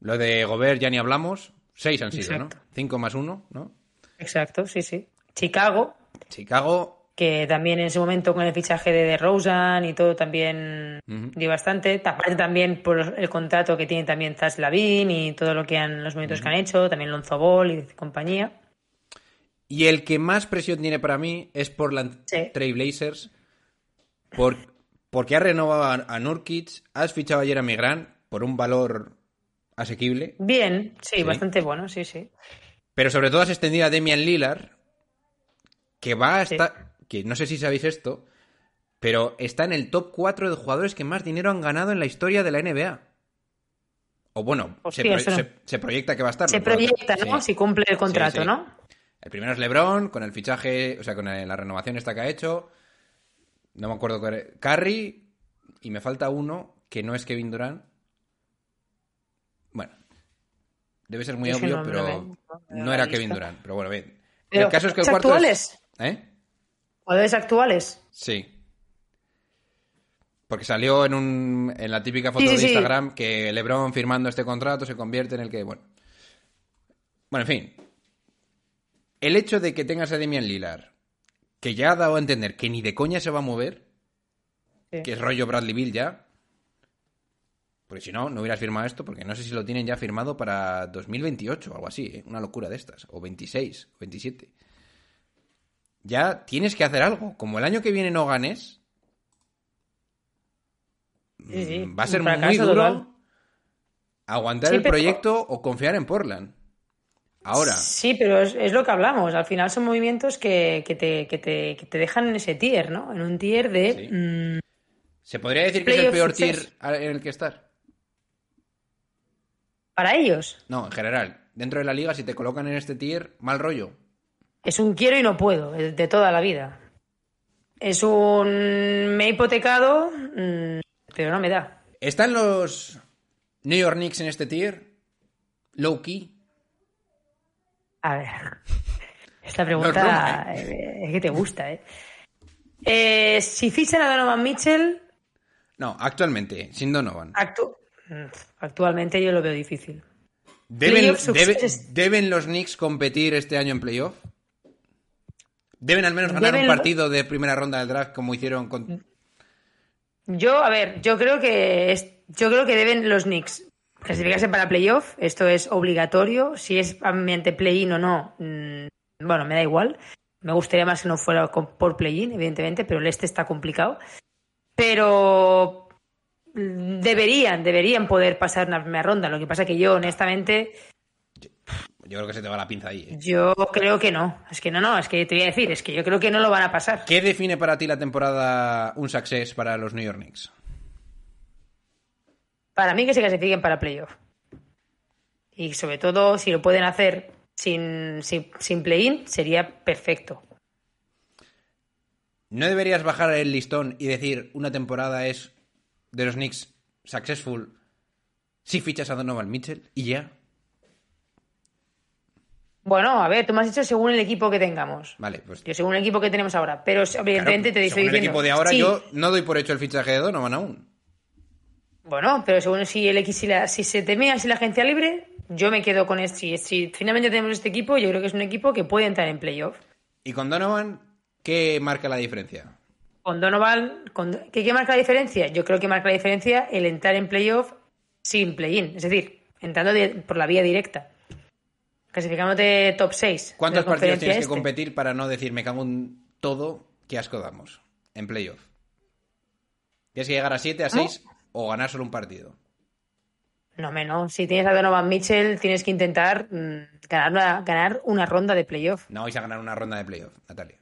Lo de Gobert ya ni hablamos. Seis han sido, Exacto. ¿no? Cinco más uno, ¿no? Exacto, sí, sí. Chicago, Chicago, que también en ese momento con el fichaje de DeRozan y todo también Ujú. dio bastante. Aparte también por el contrato que tiene también Zach Lavin y todo lo que han, los movimientos que han hecho, también Lonzo Ball y compañía. Y el que más presión tiene para mí es Portland Sí. Trail Blazers. Por, porque ha renovado a, a Nurkic, has fichado ayer a Grant por un valor asequible, Bien, sí, Sí. bastante bueno, sí, sí. Pero sobre todo has extendido a Demian Lillard, que va a Sí. estar, que no sé si sabéis esto, pero está en el top 4 de jugadores que más dinero han ganado en la historia de la NBA. O bueno, Hostia, se, pro- eso no. se- se proyecta que va a estar. Se proyecta, ¿no? Sí. Si cumple el contrato, sí. ¿no? El primero es LeBron, con el fichaje, o sea, con la renovación esta que ha hecho. No me acuerdo cuál. Curry, y me falta uno que no es Kevin Durant. Bueno, debe ser muy obvio, no pero no era Kevin. Durant. Pero bueno, bien. Pero, el caso es que el ¿jugadores cuarto actuales? es. ¿Eh? ¿Jugadores actuales? Sí. Porque salió en, un, en la típica foto Sí, de sí. Instagram que LeBron firmando este contrato se convierte en el que, bueno. Bueno, en fin. El hecho de que tengas a Demian Lillard, que ya ha dado a entender que ni de coña se va a mover, que es rollo Bradley Bill ya. Porque si no, no hubieras firmado esto, porque no sé si lo tienen ya firmado para 2028 o algo así, ¿eh? una locura de estas. O 26, o 27. Ya tienes que hacer algo. Como el año que viene no ganes, Sí, sí, Mm, va a ser muy duro total. aguantar Sí, el pero- proyecto o confiar en Portland. Ahora, Sí, pero es, es lo que hablamos. Al final son movimientos que, que te, que, te, que te dejan en ese tier, ¿no? En un tier de... Mm, ¿se podría decir que es el peor tier en el que estar? Para ellos. No, en general. Dentro de la liga, si te colocan en este tier, mal rollo. Es un quiero y no puedo, de de toda la vida. Es un... Me he hipotecado, mm, pero no me da. ¿Están los New York Knicks en este tier? Low key. A ver. Esta pregunta No es eh, es que te gusta, ¿eh? Eh, si fichan a Donovan Mitchell, No, actualmente, sin Donovan. actu- actualmente yo lo veo difícil. ¿Deben, Playoff debe- success. ¿Deben los Knicks competir este año en playoff? ¿Deben al menos ganar Deben un partido de primera ronda del draft como hicieron con... Yo, a ver, yo creo que es, yo creo que deben los Knicks clasificarse para playoff. Esto es obligatorio. Si es mediante play-in o no, mm, bueno, me da igual. Me gustaría más que no fuera con- por play-in, evidentemente, pero el este está complicado. Pero mm, deberían, deberían poder pasar una primera ronda. Lo que pasa que yo, honestamente, Yo creo que se te va la pinza ahí. ¿eh? yo creo que no. Es que no, no, es que te voy a decir, es que yo creo que no lo van a pasar. ¿Qué define para ti la temporada un success para los New York Knicks? Para mí que se clasifiquen para playoff. Y sobre todo, si lo pueden hacer sin, sin, sin play-in, sería perfecto. ¿No deberías bajar el listón y decir una temporada es de los Knicks successful Si fichas a Donovan Mitchell y ya. Bueno, a ver, tú me has dicho según el equipo que tengamos. Vale, pues. Yo según el equipo que tenemos ahora. Pero evidentemente claro, te estoy diciendo. el equipo de ahora, sí, yo no doy por hecho el fichaje de Donovan aún. Bueno, pero según si el X, si, la- si se termina así la agencia libre, yo me quedo con este. Si, si finalmente tenemos este equipo, yo creo que es un equipo que puede entrar en playoff. Y con Donovan, ¿qué marca la diferencia? Con Donovan, con, ¿qué, qué marca la diferencia? Yo creo que marca la diferencia el entrar en playoff sin play-in, es decir, entrando de- por la vía directa. Clasificándote top 6. ¿Cuántos partidos tienes que este. competir para no decir me cago en todo? ¿Qué asco damos en playoff? ¿Tienes que llegar a 7, a 6 o ganar solo un partido? No, menos. Si tienes a Donovan Mitchell, tienes que intentar mm, ganar, una, ganar una ronda de playoff. No vais a ganar una ronda de playoff, Natalia.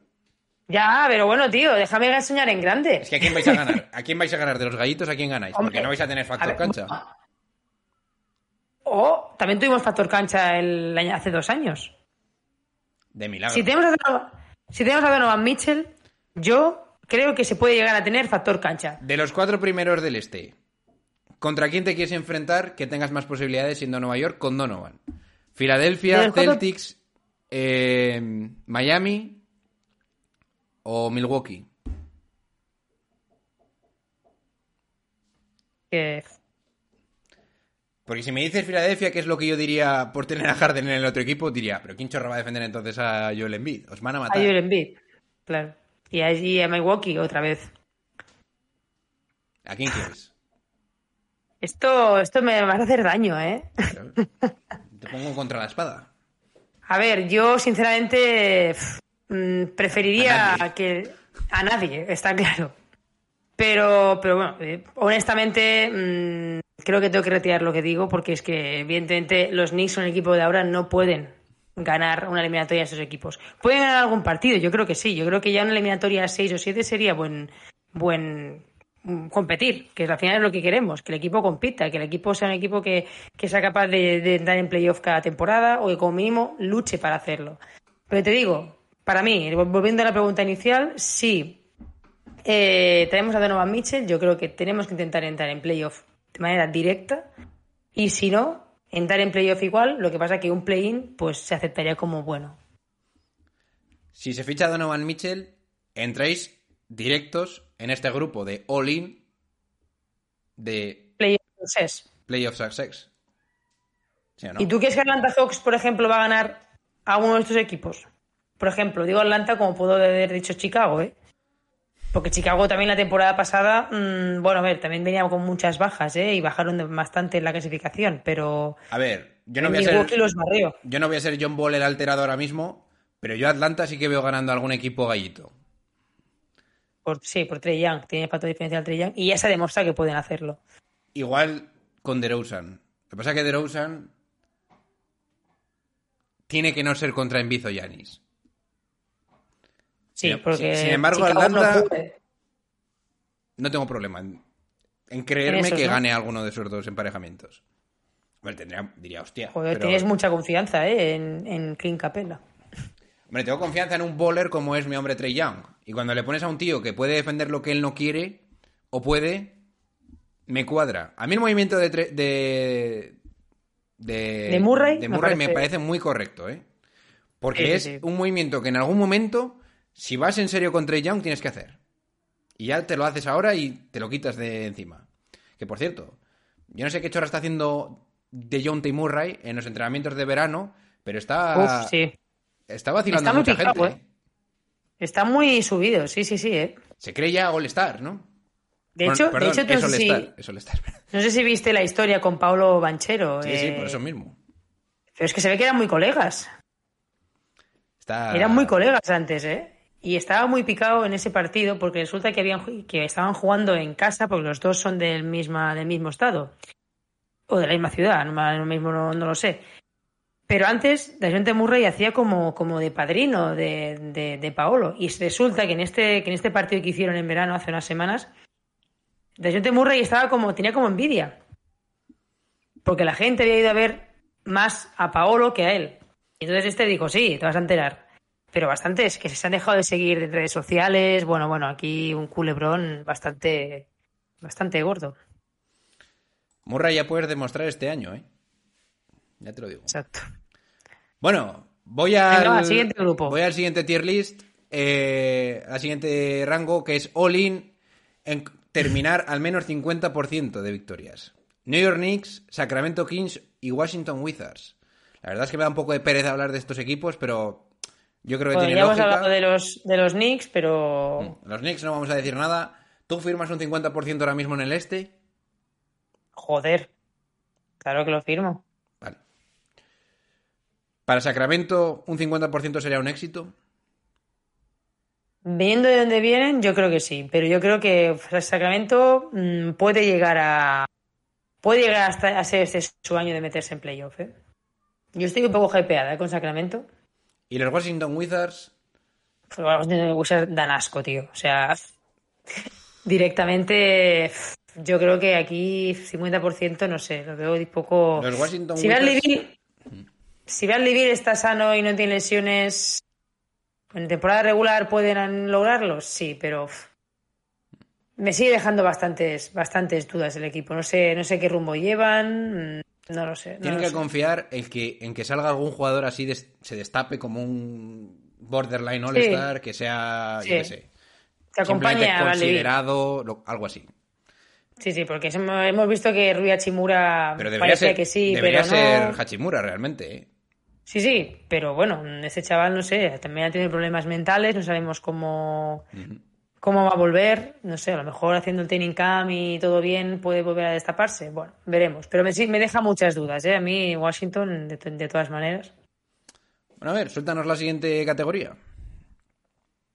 Ya, pero bueno, tío, déjame soñar en grande. Es que ¿a quién vais a ganar? ¿A quién vais a ganar? ¿De los gallitos a quién ganáis? Porque no vais a tener factor a ver, cancha. O también tuvimos factor cancha el año- hace dos años. De milagro. Si tenemos, a Donovan, si tenemos a Donovan Mitchell, yo creo que se puede llegar a tener factor cancha. De los cuatro primeros del este, ¿contra quién te quieres enfrentar que tengas más posibilidades siendo Nueva York con Donovan? De ¿Filadelfia, Celtics, eh, Miami o Milwaukee? Que Porque si me dices Filadelfia, que es lo que yo diría por tener a Harden en el otro equipo, diría, pero ¿quién chorra va a defender entonces a Joel Embiid? Os van a a matar. Joel Embiid, claro. Y allí a Milwaukee otra vez. ¿A quién quieres? Esto, esto me va a hacer daño, ¿eh? Te pongo contra la espada. A ver, yo sinceramente preferiría A nadie. que a nadie, está claro. Pero, pero bueno, eh, honestamente mm, creo que tengo que retirar lo que digo porque es que evidentemente los Knicks son el equipo de ahora, no pueden ganar una eliminatoria a esos equipos. ¿Pueden ganar algún partido? Yo creo que sí. Yo creo que ya una eliminatoria 6 o 7 sería buen, buen mm, competir, que al final es lo que queremos, que el equipo compita, que el equipo sea un equipo que, que sea capaz de, de entrar en playoff cada temporada o que como mínimo luche para hacerlo. Pero te digo, para mí, volviendo a la pregunta inicial, sí. Eh, tenemos a Donovan Mitchell, yo creo que tenemos que intentar entrar en playoff de manera directa y si no, entrar en playoff igual, lo que pasa que un play-in pues se aceptaría como bueno. Si se ficha Donovan Mitchell, entráis directos en este grupo de All-In de Playoff success. Playoff Success. ¿Sí o no? ¿Y tú crees que Atlanta Hawks, por ejemplo, va a ganar a uno de estos equipos? Por ejemplo, digo Atlanta como puedo haber dicho Chicago, ¿eh? Porque Chicago también la temporada pasada, mm, bueno, a ver, también venía con muchas bajas, ¿eh? Y bajaron bastante en la clasificación, pero A ver, yo no voy a ser, los yo no voy a ser John Ball el alterado ahora mismo, pero yo Atlanta sí que veo ganando a algún equipo gallito. Por, sí, por Trey Young, tiene factor diferencial Trey Young, y ya se ha demostrado que pueden hacerlo. Igual con DeRozan. Lo que pasa es que DeRozan tiene que no ser contra Embiid o Giannis. Sí, Sin- porque sin embargo, Atlanta-. No tengo problema en, en creerme En esos, que ¿no? gane alguno de esos dos emparejamientos. Bueno, tendría, diría, hostia. Joder, pero- tienes mucha confianza, ¿eh? En, en Clint Capella. Hombre, tengo confianza en un bowler como es mi hombre Trey Young. Y cuando le pones a un tío que puede defender lo que él no quiere, o puede, me cuadra. A mí el movimiento de... Tre- de, de, ¿De Murray? de Me Murray me parece- parece muy correcto, ¿eh? Porque sí, es sí. un movimiento que en algún momento, si vas en serio con Trey Young, tienes que hacer. Y ya te lo haces ahora y te lo quitas de encima. Que por cierto, yo no sé qué chorra está haciendo de John T. Murray en los entrenamientos de verano, pero está, Uf, sí. está vacilando Está mucha picado, gente. ¿eh? Está muy subido, sí, sí, sí, ¿eh? Se cree ya All-Star, ¿no? De Bueno, hecho, perdón, de hecho es no, sé si, All-Star, es All-Star. no sé si viste la historia con Paulo Banchero. Sí, sí, eh, por eso mismo. Pero es que se ve que eran muy colegas. Está... Eran muy colegas antes, ¿eh? Y estaba muy picado en ese partido porque resulta que, habían, que estaban jugando en casa porque los dos son del, misma, del mismo estado. O de la misma ciudad, no, no, lo sé. Pero antes, Dayonte Murray hacía como, como de padrino de, de, de Paolo. Y resulta que en, este, que en este partido que hicieron en verano hace unas semanas, Dayonte Murray estaba como, tenía como envidia. Porque la gente había ido a ver más a Paolo que a él. Y entonces este dijo, sí, te vas a enterar. Pero bastantes que se han dejado de seguir en redes sociales. Bueno, bueno, aquí un culebrón bastante, bastante gordo. Murray ya puedes demostrar este año, ¿eh? Ya te lo digo. Exacto. Bueno, voy al, Venga, siguiente grupo. Voy al siguiente tier list, eh, al siguiente rango, que es All In en terminar al menos 50% de victorias. New York Knicks, Sacramento Kings y Washington Wizards. La verdad es que me da un poco de pereza hablar de estos equipos, pero yo creo que Bueno, tiene ya hemos lógica. hablado de los, de los Knicks, pero. Los Knicks no vamos a decir nada. ¿Tú firmas un 50% ahora mismo en el este? Joder. Claro que lo firmo. Vale. Para Sacramento, un 50% sería un éxito. Viendo de dónde vienen, yo creo que sí. Pero yo creo que Sacramento mm, puede llegar a. Puede llegar hasta a ser este su año de meterse en playoff, ¿eh? Yo estoy un poco hypeada ¿eh? con Sacramento. Y los Washington Wizards, los Wizards dan asco, tío. O sea, directamente. Yo creo que aquí 50%, no sé, lo veo un poco. los Washington Si Wizards. Si Bradley Beal está sano y no tiene lesiones, en temporada regular pueden lograrlos, sí, pero me sigue dejando bastantes, bastantes dudas el equipo. No sé, no sé qué rumbo llevan, mm, no lo sé. no Tienen lo que sé. confiar en que, en que salga algún jugador así, des- se destape como un borderline All-Star, que sea, Sí. yo qué sé, Que simplemente considerado, lo- algo así. Sí, sí, porque hemos visto que Rui Hachimura Pero debería parecía ser, que sí, debería pero ser no. Hachimura realmente. ¿eh? Sí, sí, pero bueno, ese chaval, no sé, también ha tenido problemas mentales, no sabemos cómo, cómo va a volver, no sé, a lo mejor haciendo el training camp y todo bien puede volver a destaparse, bueno, veremos, pero me, sí, me deja muchas dudas, ¿eh? A mí Washington, de, de todas maneras. Bueno, a ver, suéltanos la siguiente categoría.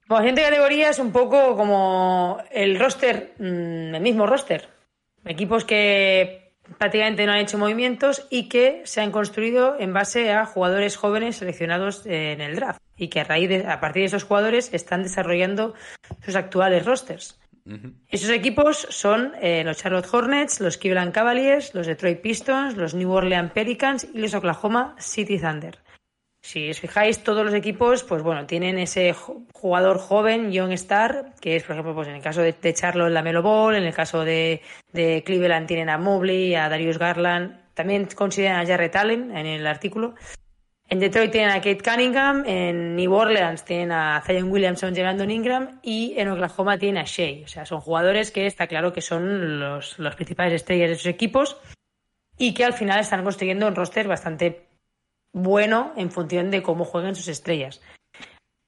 Como siguiente categoría es un poco como el roster, mm, el mismo roster. Equipos que prácticamente no han hecho movimientos y que se han construido en base a jugadores jóvenes seleccionados en el draft. Y que a raíz de, a partir de esos jugadores están desarrollando sus actuales rosters. Esos equipos son eh, los Charlotte Hornets, los Cleveland Cavaliers, los Detroit Pistons, los New Orleans Pelicans y los Oklahoma City Thunder. Si os fijáis, todos los equipos, pues bueno, tienen ese jugador joven, Young Star, que es, por ejemplo, pues en el caso de, de Charlotte, la Melo Ball, en el caso de, de Cleveland tienen a Mobley, a Darius Garland, también consideran a Jarrett Allen en el artículo. En Detroit tienen a Kate Cunningham, en New Orleans tienen a Zion Williamson, Brandon Ingram y en Oklahoma tienen a Shea. O sea, son jugadores que está claro que son los, los principales estrellas de sus equipos y que al final están construyendo un roster bastante bueno en función de cómo jueguen sus estrellas.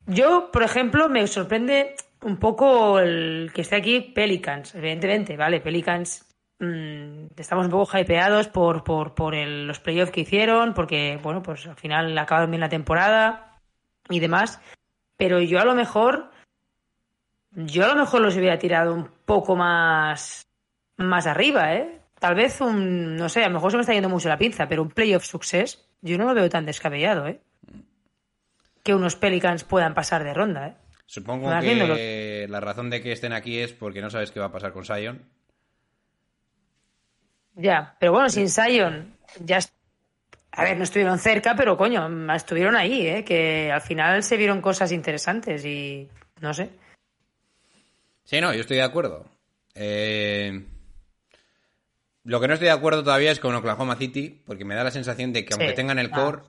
Yo, por ejemplo, me sorprende un poco el que esté aquí Pelicans, evidentemente, ¿vale? Pelicans mm, estamos un poco hypeados por, por, por el- los playoffs que hicieron, porque, bueno, pues al final acabaron bien la temporada y demás. Pero yo a lo mejor, yo a lo mejor los hubiera tirado un poco más, más arriba, ¿eh? Tal vez un, no sé, a lo mejor se me está yendo mucho la pinza, pero un playoff success, yo no lo veo tan descabellado, ¿eh? Que unos Pelicans puedan pasar de ronda, ¿eh? Supongo que la razón de que estén aquí es porque no sabes qué va a pasar con Sion. Ya, pero bueno, sin Zion, ya. A ver, no estuvieron cerca, pero coño, estuvieron ahí, ¿eh? Que al final se vieron cosas interesantes y. No sé. Sí, no, yo estoy de acuerdo. Eh, Lo que no estoy de acuerdo todavía es con Oklahoma City, porque me da la sensación de que aunque Sí, tengan el ah. core,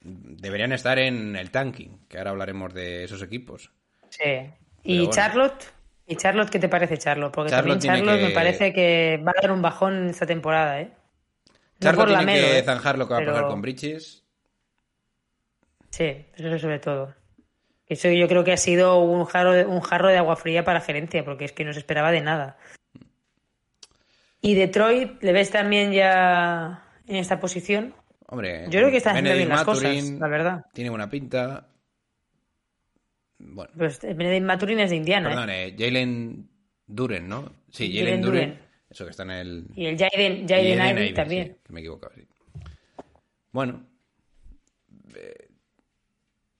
deberían estar en el tanking, que ahora hablaremos de esos equipos. Sí. ¿Y bueno. Charlotte? ¿Y Charlotte qué te parece Charlotte? Porque Charlotte también Charlotte que- me parece que va a dar un bajón esta temporada, ¿eh? Charlotte tiene Melo, que ¿eh? zanjar lo que va a pasar con Bridges. Sí, eso sobre todo. Eso yo creo que ha sido un jarro, de, un jarro de agua fría para gerencia, porque es que no se esperaba de nada. ¿Y Detroit le ves también ya en esta posición? Hombre, Yo creo que está haciendo bien las cosas, la verdad. Tiene buena pinta. Bueno, Pues Benedict Maturin es de Indiana, perdón, eh, Jalen Duren, ¿no? Sí, Jalen Duren. Duren. Eso que está en el. Y el Jaden, Jaden también. sí, que me he equivocado, sí. Bueno. eh,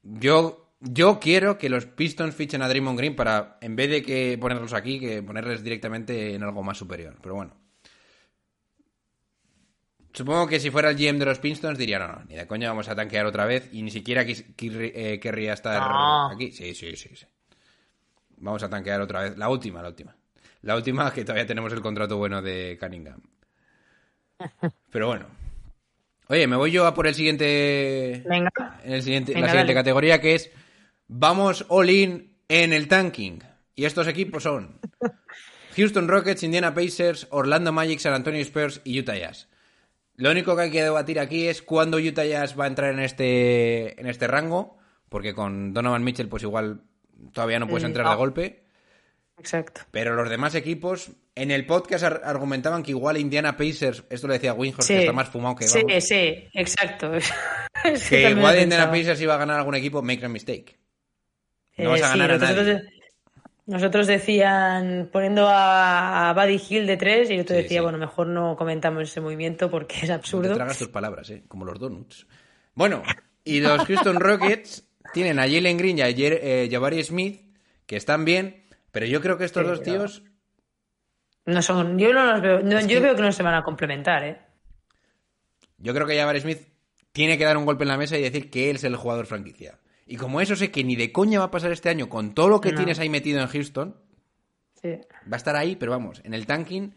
Yo, yo quiero que los Pistons fichen a Draymond Green para, en vez de que ponerlos aquí, que ponerles directamente en algo más superior. Pero bueno. Supongo que si fuera el GM de los Pistons diría, no, no, ni de coña vamos a tanquear otra vez y ni siquiera quis- eh, querría estar No. aquí. Sí, sí, sí, sí. Vamos a tanquear otra vez. La última, la última. La última que todavía tenemos el contrato bueno de Cunningham. Pero bueno. Oye, me voy yo a por el siguiente. Venga. En el siguiente, Venga, la siguiente dale. categoría que es Vamos all in en el tanking. Y estos equipos son Houston Rockets, Indiana Pacers, Orlando Magic, San Antonio Spurs y Utah Jazz. Lo único que hay que debatir aquí es cuándo Utah Jazz va a entrar en este, en este rango, porque con Donovan Mitchell pues igual todavía no puedes Mm, entrar no. de golpe. Exacto. Pero los demás equipos, en el podcast ar- argumentaban que igual Indiana Pacers, esto lo decía Winhorst, Sí. que está más fumado que Sí, vamos, sí, exacto. Que igual Indiana. Pacers iba a ganar algún equipo, make a mistake. No Eh, vas a sí, ganar a nosotros, nadie. nosotros decían poniendo a, a Buddy Hill de tres y yo te Sí, decía, sí. bueno, mejor no comentamos ese movimiento porque es No absurdo. te tragas tus palabras, ¿eh? Como los donuts. Bueno, y los Houston Rockets tienen a Jalen Green y a Jer- eh, Jabari Smith, que están bien, pero yo creo que estos Sí, dos pero- tíos, No son, yo no los veo, no, yo que- veo que no se van a complementar, ¿eh? yo creo que Jabari Smith tiene que dar un golpe en la mesa y decir que él es el jugador franquicia. Y como eso sé que ni de coña va a pasar este año con todo lo que No. tienes ahí metido en Houston, Sí. va a estar ahí, pero vamos, en el tanking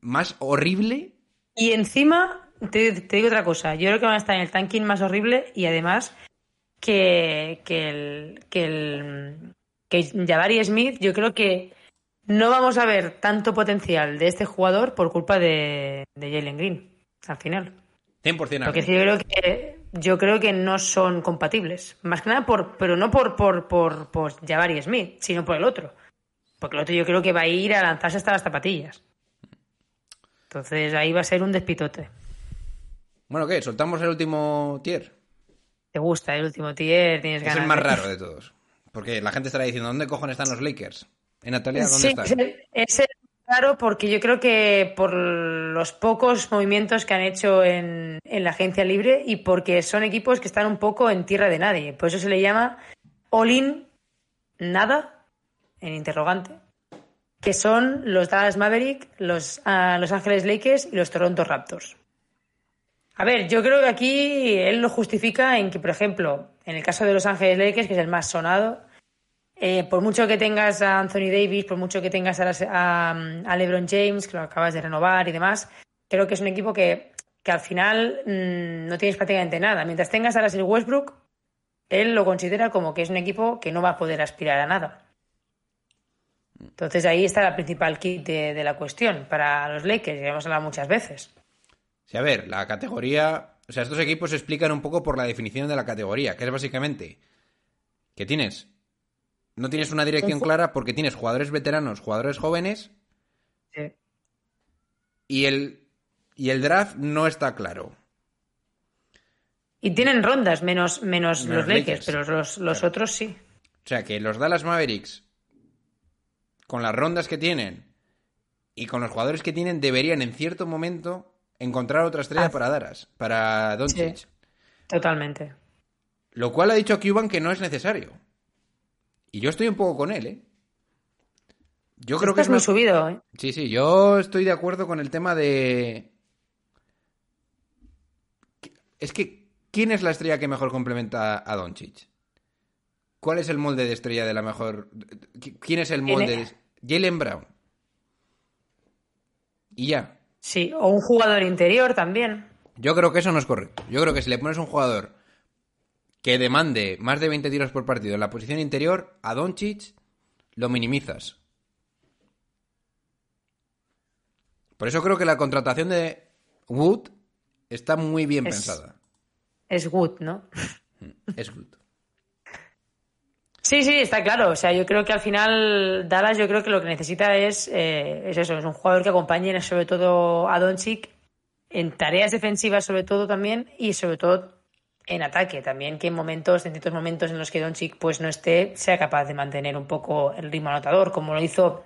más horrible. Y encima, te, te digo otra cosa, yo creo que van a estar en el tanking más horrible y además que, que el que el que Jabari Smith, yo creo que no vamos a ver tanto potencial de este jugador por culpa de, de Jalen Green, al final. 100% Porque sí, yo creo que yo creo que no son compatibles. Más que nada por, pero no por, por, por, por Jabari Smith, sino por el otro. Porque el otro yo creo que va a ir a lanzarse hasta las zapatillas. Entonces ahí va a ser un despitote. Bueno, ¿qué? ¿Soltamos el último tier? Te gusta el último tier, tienes Es ganas. el más de- raro de todos. Porque la gente estará diciendo, ¿dónde cojones están los Lakers? ¿En Natalia dónde Sí, están? es el- es el raro porque yo creo que por los pocos movimientos que han hecho en, en la agencia libre y porque son equipos que están un poco en tierra de nadie. Por eso se le llama all-in nada, en interrogante, que son los Dallas Maverick, los ah, Los Ángeles Lakers y los Toronto Raptors. A ver, yo creo que aquí él lo justifica en que, por ejemplo, en el caso de Los Ángeles Lakers, que es el más sonado, eh, por mucho que tengas a Anthony Davis, por mucho que tengas a, LeBron James, que lo acabas de renovar y demás, creo que es un equipo que, que al final mm, no tienes prácticamente nada. Mientras tengas a Russell Westbrook, él lo considera como que es un equipo que no va a poder aspirar a nada. Entonces ahí está la principal kit de, de la cuestión para los Lakers, ya hemos hablado muchas veces. Sí, a ver, la categoría... O sea, estos equipos se explican un poco por la definición de la categoría, que es básicamente que tienes... No tienes una dirección clara porque tienes jugadores veteranos, jugadores jóvenes Sí. y el, y el draft no está claro. Y tienen rondas, menos, menos Menos los Lakers, Lakers. pero los, los Claro. otros sí. O sea, que los Dallas Mavericks, con las rondas que tienen y con los jugadores que tienen, deberían en cierto momento encontrar otra estrella Ah. para Daras, para Doncic. Sí. Totalmente. Lo cual ha dicho Cuban que no es necesario. Y yo estoy un poco con él, ¿eh? Yo creo que es muy más... subido, ¿eh? Sí, sí, yo estoy de acuerdo con el tema de... Es que, ¿quién es la estrella que mejor complementa a Doncic? ¿Cuál es el molde de estrella de la mejor... ¿Quién es el molde de... Jalen Brown. Y ya. Sí, o un jugador interior también. Yo creo que eso no es correcto. Yo creo que si le pones un jugador que demande más de 20 tiros por partido en la posición interior, a Doncic lo minimizas. Por eso creo que la contratación de Wood está muy bien Es- pensada. Es good, ¿no? Es good. Sí, sí, está claro. O sea, yo creo que al final Dallas, yo creo que lo que necesita es, eh, es eso, es un jugador que acompañe sobre todo a Doncic en tareas defensivas sobre todo también y sobre todo en ataque también, que en momentos, en ciertos momentos en los que Doncic pues no esté, sea capaz de mantener un poco el ritmo anotador, como lo hizo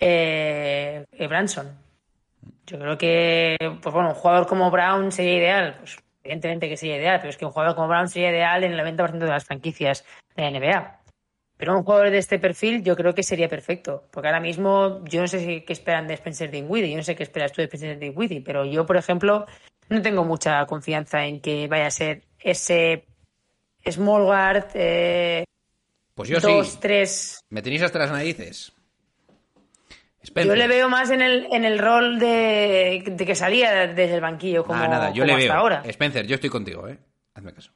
eh, Branson. Yo creo que, pues bueno, un jugador como Brown sería ideal, pues evidentemente que sería ideal, pero es que un jugador como Brown sería ideal en el 90% de las franquicias de la NBA. Pero un jugador de este perfil yo creo que sería perfecto. Porque ahora mismo yo no sé qué esperan de Spencer Dinwiddie, yo no sé qué esperas tú de Spencer Dinwiddie, pero yo, por ejemplo, no tengo mucha confianza en que vaya a ser ese small guard, eh, Pues yo dos, sí. tres... Me tenéis hasta las narices. Spencer. Yo le veo más en el, en el rol de, de que salía desde el banquillo, como, Ah, nada, yo como le hasta veo. ahora. Spencer, yo estoy contigo, ¿eh? Hazme caso.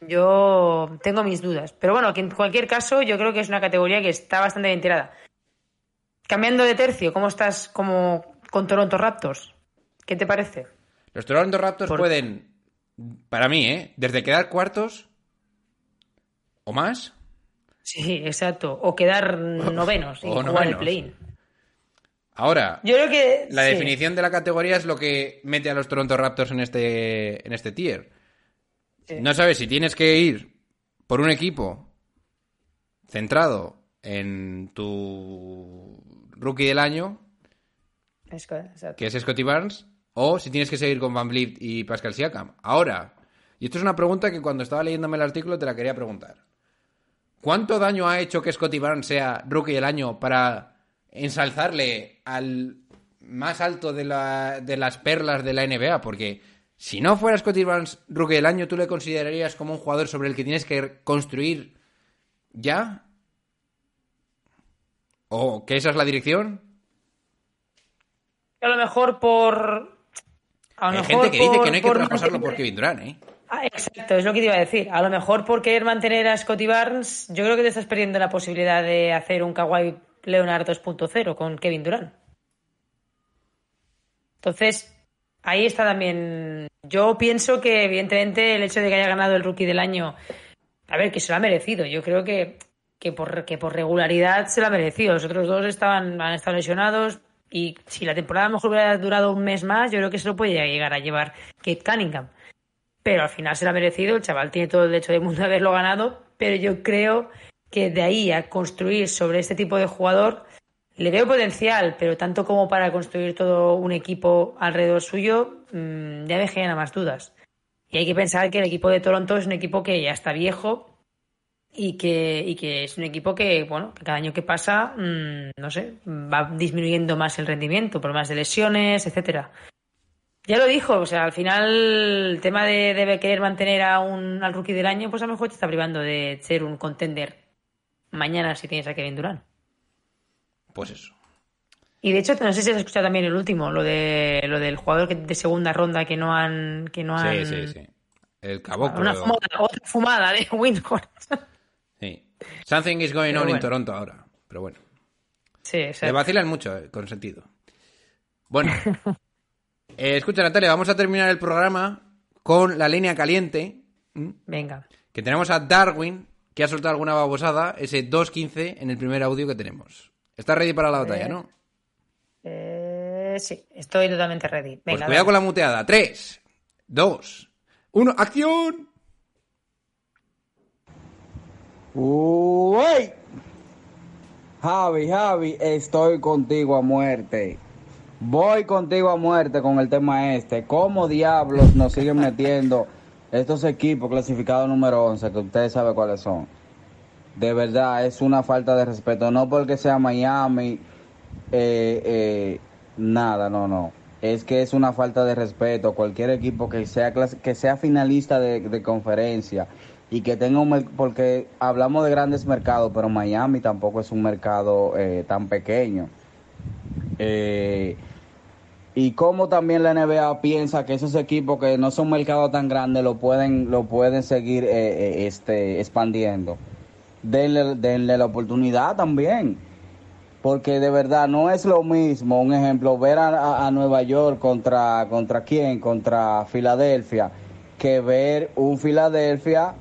Yo tengo mis dudas. Pero bueno, que en cualquier caso, yo creo que es una categoría que está bastante bien tirada. Cambiando de tercio, ¿cómo estás como con Toronto Raptors? ¿Qué te parece? Los Toronto Raptors Por- pueden, para mí, ¿eh? Desde quedar cuartos o más, Sí, exacto. O quedar novenos y O jugar el play-in. Ahora, Yo creo que. la sí. definición de la categoría es lo que mete a los Toronto Raptors en este, en este tier. Sí. No sabes si tienes que ir por un equipo centrado en tu rookie del año, que es Scotty Barnes, o si tienes que seguir con Van Vliet y Pascal Siakam. Ahora, y esto es una pregunta que cuando estaba leyéndome el artículo te la quería preguntar. ¿Cuánto daño ha hecho que Scotty Barnes sea rookie del año para ensalzarle al más alto de, de las perlas de la NBA? Porque si no fuera Scotty Barnes rookie del año, ¿tú le considerarías como un jugador sobre el que tienes que construir ya? ¿O que esa es la dirección? A lo mejor por. A lo Hay mejor gente que dice por- que no hay que por traspasarlo por Kevin Durant, ¿eh? Ah, exacto, es lo que te iba a decir. A lo mejor por querer mantener a Scotty Barnes, yo creo que te estás perdiendo la posibilidad de hacer un Kawhi Leonard 2.0 con Kevin Durant. Entonces, ahí está también. Yo pienso que, evidentemente, el hecho de que haya ganado el rookie del año, a ver, que se lo ha merecido. Yo creo que, que, por, que por regularidad se lo ha merecido. Los otros dos estaban, han estado lesionados. Y si la temporada a lo mejor hubiera durado un mes más, yo creo que se lo puede llegar a llevar Kate Cunningham pero al final se lo ha merecido, el chaval tiene todo el derecho del mundo de haberlo ganado, pero yo creo que de ahí a construir sobre este tipo de jugador le veo potencial, pero tanto como para construir todo un equipo alrededor suyo, mmm, ya me genera más dudas. Y hay que pensar que el equipo de Toronto es un equipo que ya está viejo y que, y que es un equipo que, bueno, que cada año que pasa, mmm, no sé, va disminuyendo más el rendimiento, por más de lesiones, etcétera. Ya lo dijo, o sea, al final el tema de, de querer mantener a un, al rookie del año, pues a lo mejor te está privando de ser un contender mañana si tienes a Kevin Durant. Pues eso. Y de hecho, no sé si has escuchado también el último, lo de lo del jugador que- de segunda ronda que no han que no han Sí, sí, sí. El caboclo. una fumada, otra fumada de Windhorst. Sí. Something is going on in bueno. Toronto ahora. Pero bueno. sí, Le exacto. vacilan mucho, eh, con sentido. Bueno. Eh, escucha, Natalia, vamos a terminar el programa con la línea caliente. Venga. Que tenemos a Darwin, que ha soltado alguna babosada, ese 2.15 en el primer audio que tenemos. ¿Estás ready para la batalla, no? Eh, sí, estoy totalmente ready. Pues Venga, cuidado dale. con la muteada. 3, 2, 1, ¡acción! Uy. Javi, Javi, estoy contigo a muerte. Voy contigo a muerte con el tema este. ¿Cómo diablos nos siguen metiendo estos equipos clasificados número 11, que ustedes saben cuáles son? De verdad, es una falta de respeto. No porque sea Miami, eh, eh, nada, no, no. Es que es una falta de respeto. Cualquier equipo que sea, que sea finalista de, de conferencia y que tenga un... Porque hablamos de grandes mercados, pero Miami tampoco es un mercado eh, tan pequeño. Eh, y cómo también la NBA piensa que esos equipos que no son mercados tan grandes lo pueden lo pueden seguir eh, eh, este expandiendo. Denle, denle la oportunidad también. Porque de verdad no es lo mismo, un ejemplo, ver a- a Nueva York contra contra quién, contra Filadelfia, que ver un Filadelfia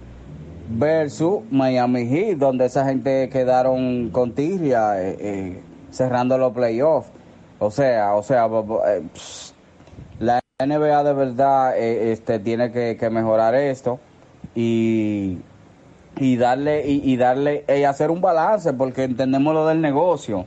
versus Miami Heat, donde esa gente quedaron con tirria eh, eh, cerrando los playoffs. O sea, o sea, eh, la NBA de verdad este tiene que, que mejorar esto y y darle y, y darle y hacer un balance porque entendemos lo del negocio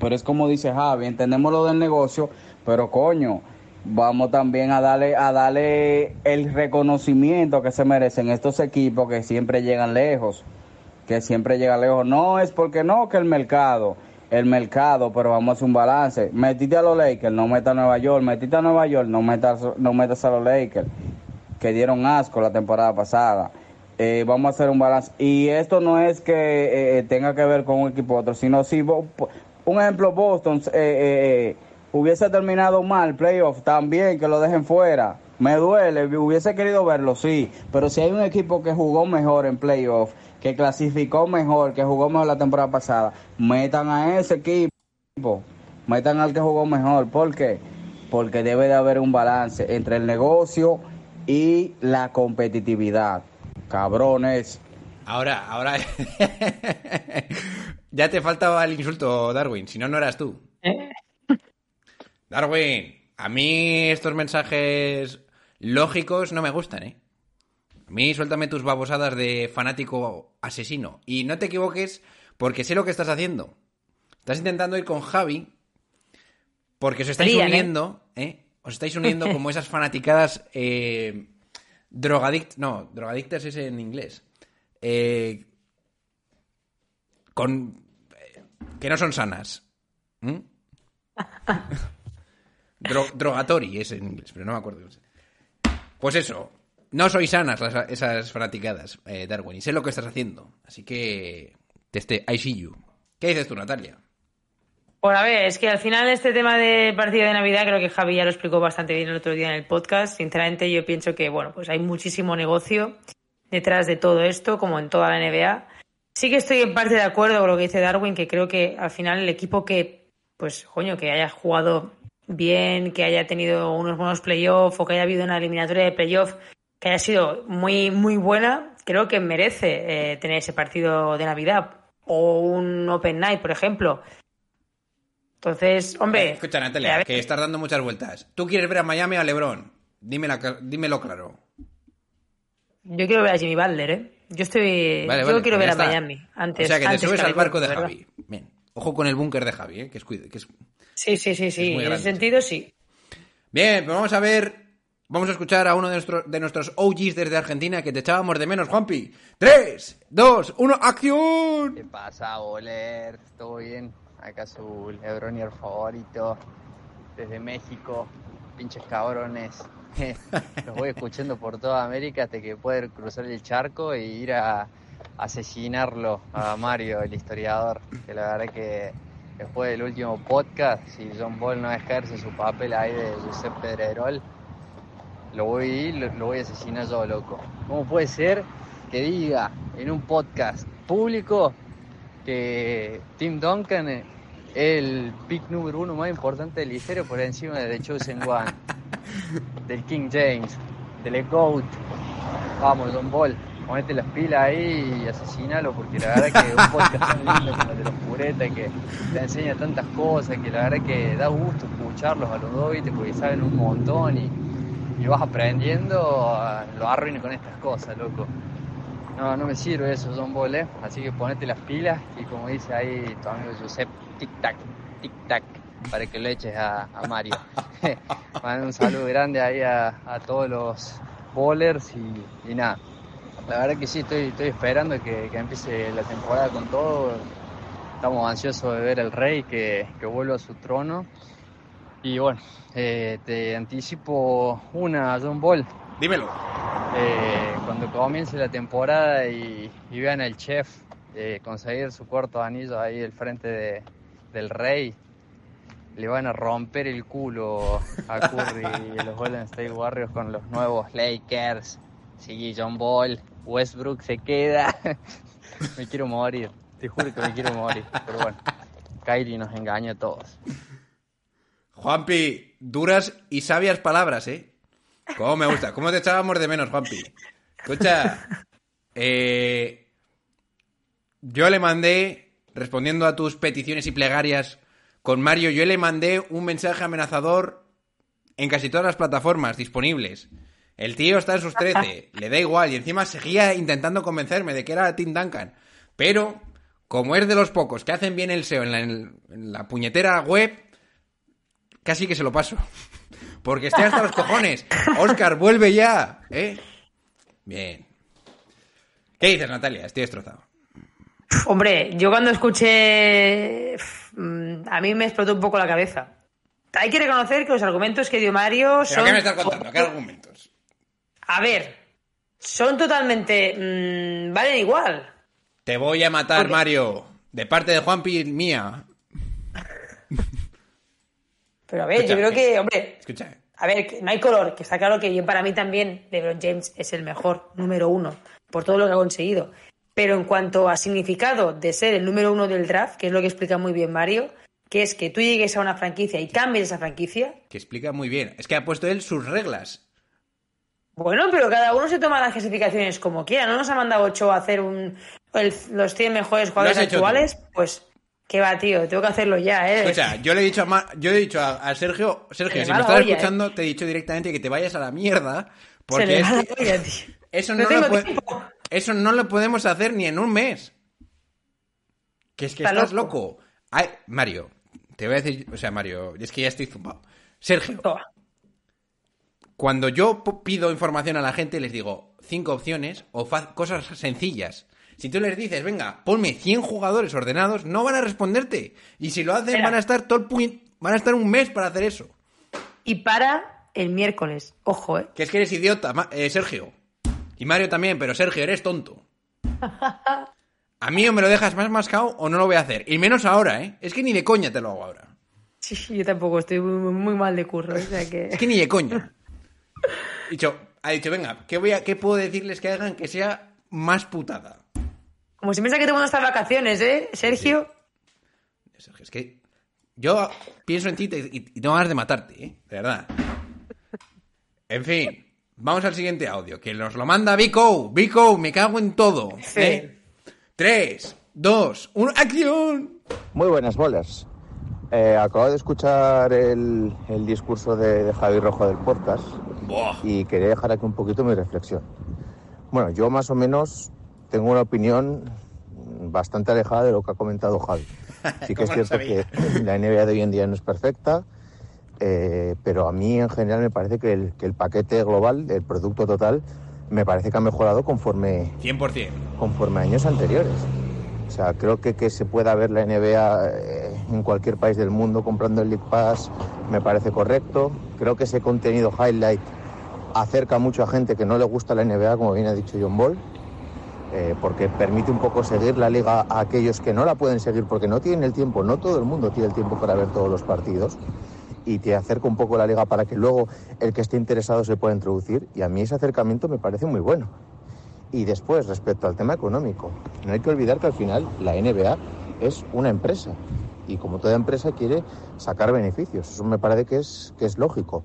pero es como dice Javi entendemos lo del negocio pero coño vamos también a darle a darle el reconocimiento que se merecen estos equipos que siempre llegan lejos que siempre llegan lejos no es porque no que el mercado el mercado pero vamos a hacer un balance metiste a los Lakers no metas a Nueva York metiste a Nueva York no metas no metas a los Lakers que dieron asco la temporada pasada. Eh, vamos a hacer un balance. Y esto no es que eh, tenga que ver con un equipo u otro, sino si un ejemplo, Boston eh, eh, eh, hubiese terminado mal, playoff, también que lo dejen fuera. Me duele, hubiese querido verlo, sí, pero si hay un equipo que jugó mejor en playoff, que clasificó mejor, que jugó mejor la temporada pasada, metan a ese equipo, metan al que jugó mejor. ¿Por qué? Porque debe de haber un balance entre el negocio y la competitividad. Cabrones. Ahora, ahora. ya te faltaba el insulto, Darwin. Si no, no eras tú. Darwin, a mí estos mensajes lógicos no me gustan, ¿eh? A mí suéltame tus babosadas de fanático asesino. Y no te equivoques, porque sé lo que estás haciendo. Estás intentando ir con Javi, porque os estáis ¿eh? uniendo, ¿eh? Os estáis uniendo como esas fanaticadas eh, drogadict... No, drogadictas es en inglés. Eh, con... eh, que no son sanas. ¿Mm? Dro- drogatori es en inglés, pero no me acuerdo. Pues eso, no soy sanas esas fanaticadas, eh, Darwin, y sé lo que estás haciendo. Así que, este, I see you. ¿Qué dices tú, Natalia? Bueno, a ver, es que al final este tema de partido de Navidad creo que Javi ya lo explicó bastante bien el otro día en el podcast. Sinceramente yo pienso que, bueno, pues hay muchísimo negocio detrás de todo esto, como en toda la NBA. Sí que estoy en parte de acuerdo con lo que dice Darwin, que creo que al final el equipo que, pues, coño, que haya jugado bien, que haya tenido unos buenos playoffs o que haya habido una eliminatoria de playoff que haya sido muy, muy buena, creo que merece eh, tener ese partido de Navidad o un Open Night, por ejemplo. Entonces, hombre. Eh, Escucha, Natalia, que estás dando muchas vueltas. ¿Tú quieres ver a Miami o a LeBron? Dímela dímelo claro. Yo quiero ver a Jimmy Butler, ¿eh? Yo estoy. Vale, yo vale, quiero pues ver a. Miami. Antes, o sea, que te subes al barco de Javi. Bien. Ojo con el búnker de Javi, ¿eh? que es, cuid- que es... Sí, sí, sí, sí. En ese sentido, sí. Bien, pues vamos a ver. Vamos a escuchar a uno de, nuestros de nuestros OGs desde Argentina que te echábamos de menos, Juanpi. 3, 2, 1, acción. ¿Qué pasa, Boler? ¿Todo bien? Acá su Lebronier favorito desde México. Pinches cabrones. Los voy escuchando por toda América hasta que poder cruzar el charco e ir a asesinarlo a Mario, el historiador. Que la verdad que después del último podcast, si John Paul no ejerce su papel ahí de Josep Pedrerol, lo voy lo, lo voy a asesinar yo, loco. ¿Cómo puede ser que diga en un podcast público que Tim Duncan es el pick número uno más importante de la historia por encima de The Chosen One, del King James, del GOAT? Vamos, Don Ball, ponete las pilas ahí y asesinalo porque la verdad que un podcast tan lindo como el de los Pureta que te enseña tantas cosas que la verdad que da gusto escucharlos a los dos, porque saben un montón y y vas aprendiendo, lo arruino con estas cosas, loco. No, no me sirve eso, John Ball, ¿eh? Así que ponete las pilas y como dice ahí tu amigo Josep, tic-tac, tic-tac, para que lo eches a, a Mario. Mando un saludo grande ahí a, a todos los bowlers y, y nada. La verdad que sí, estoy, estoy esperando que, que empiece la temporada con todo. Estamos ansiosos de ver al rey que, que vuelva a su trono. Y bueno, eh, te anticipo una, John Ball. Dímelo. Eh, cuando comience la temporada y, y vean al chef eh, conseguir su cuarto anillo ahí al frente de- del rey, le van a romper el culo a Curry y a los Golden State Warriors con los nuevos Lakers. Sí, John Ball, Westbrook se queda. me quiero morir, te juro que me quiero morir. Pero bueno, Kyrie nos engaña a todos. Juanpi, duras y sabias palabras, ¿eh? ¿Cómo me gusta? ¿Cómo te echábamos de menos, Juanpi? Escucha, eh, yo le mandé, respondiendo a tus peticiones y plegarias con Mario, yo le mandé un mensaje amenazador en casi todas las plataformas disponibles. El tío está en sus 13, le da igual, y encima seguía intentando convencerme de que era Tim Duncan. Pero, como es de los pocos que hacen bien el SEO en la, en la puñetera web, casi que se lo paso. Porque estoy hasta los cojones. Oscar, vuelve ya. ¿Eh? Bien. ¿Qué dices, Natalia? Estoy destrozado. Hombre, yo cuando escuché. mm, A mí me explotó un poco la cabeza. Hay que reconocer que los argumentos que dio Mario ¿Pero son. qué me estás contando? ¿Qué argumentos? A ver, son totalmente. mm, valen igual. Te voy a matar, Porque- Mario. De parte de Juanpi mía. Pero a ver, Escucha, yo creo que, hombre, Escucha, a ver, no hay color, que está claro que yo, para mí también LeBron James es el mejor, número uno, por todo lo que ha conseguido. Pero en cuanto a significado de ser el número uno del draft, que es lo que explica muy bien Mario, que es que tú llegues a una franquicia y cambies esa franquicia, que explica muy bien. Es que ha puesto él sus reglas. Bueno, pero cada uno se toma las clasificaciones como quiera. No nos ha mandado ocho a hacer un, el- los 100 mejores jugadores actuales, pues, ¿qué va, tío? Tengo que hacerlo ya, ¿eh? Escucha, yo le he dicho a, Ma- yo le he dicho a, a Sergio, Sergio, si me estás olla, escuchando, te he dicho directamente que te vayas a la mierda. Porque es va la que olla, tío. eso, No no lo puede- eso no lo podemos hacer ni en un mes. Que es que Está estás loco. loco. Ay, Mario, te voy a decir, o sea, Mario, es que ya estoy zumbado. Sergio, Toma. Cuando yo pido información a la gente, les digo cinco opciones o cosas sencillas. Si tú les dices, venga, ponme 100 jugadores ordenados, no van a responderte. Y si lo hacen, Espera. van a estar todo van a estar un mes para hacer eso. Y para el miércoles, ojo, ¿eh? Que es que eres idiota, eh, Sergio. Y Mario también, pero Sergio, eres tonto. A mí o me lo dejas más mascado o no lo voy a hacer. Y menos ahora, ¿eh? Es que ni de coña te lo hago ahora. Sí, yo tampoco, estoy muy, muy mal de curro, o sea que... Es que ni de coña. Dicho, ha dicho, venga, ¿qué, voy a, ¿qué puedo decirles que hagan que sea más putada? Como si piensa que tengo estas vacaciones, ¿eh, Sergio? Sergio, es que yo pienso en ti y, y tengo ganas de matarte, ¿eh? De verdad. En fin, vamos al siguiente audio, que nos lo manda Vico. Vico, me cago en todo. Sí. ¿eh? Tres, dos, uno, ¡acción! Muy buenas bolas. Eh, acabo de escuchar el, el discurso de, de Javi Rojo del podcast Buah. y quería dejar aquí un poquito mi reflexión. Bueno, yo más o menos tengo una opinión bastante alejada de lo que ha comentado Javi. Sí que es ¿Cómo lo cierto que la NBA de hoy en día no es perfecta, eh, pero a mí en general me parece que el, que el paquete global, el producto total, me parece que ha mejorado conforme, 100%. conforme a años anteriores. O sea, creo que que se pueda ver la NBA eh, en cualquier país del mundo comprando el League Pass me parece correcto. Creo que ese contenido highlight acerca mucho a gente que no le gusta la NBA, como bien ha dicho John Ball, eh, porque permite un poco seguir la liga a aquellos que no la pueden seguir porque no tienen el tiempo, no todo el mundo tiene el tiempo para ver todos los partidos y te acerca un poco la liga para que luego el que esté interesado se pueda introducir y a mí ese acercamiento me parece muy bueno. Y después, respecto al tema económico, no hay que olvidar que al final la NBA es una empresa y como toda empresa quiere sacar beneficios. Eso me parece que es, que es lógico.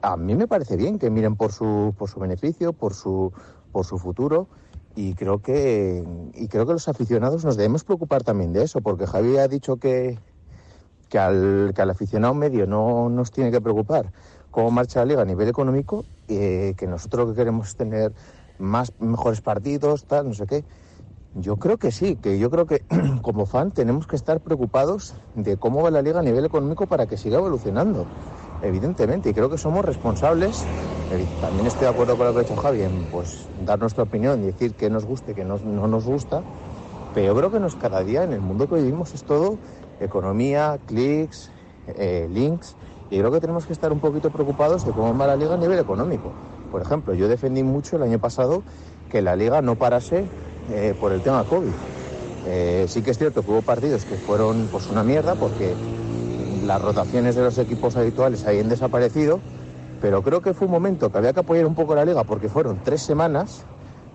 A mí me parece bien que miren por su, por su beneficio, por su, por su futuro y creo, que, y creo que los aficionados nos debemos preocupar también de eso, porque Javi ha dicho que, que al, que al aficionado medio no nos tiene que preocupar cómo marcha la liga a nivel económico, eh, que nosotros que queremos tener más mejores partidos, tal, no sé qué. Yo creo que sí, que yo creo que como fan tenemos que estar preocupados de cómo va la liga a nivel económico para que siga evolucionando, evidentemente, y creo que somos responsables. Eh, También estoy de acuerdo con lo que ha dicho Javi, en pues dar nuestra opinión y decir que nos guste, que no, no nos gusta, pero yo creo que nos cada día en el mundo que vivimos es todo economía, clics, eh, links, y creo que tenemos que estar un poquito preocupados de cómo va la liga a nivel económico. Por ejemplo, yo defendí mucho el año pasado que la liga no parase eh, por el tema COVID. Sí que es cierto que hubo partidos que fueron pues una mierda porque las rotaciones de los equipos habituales habían desaparecido, pero creo que fue un momento que había que apoyar un poco la liga porque fueron tres semanas,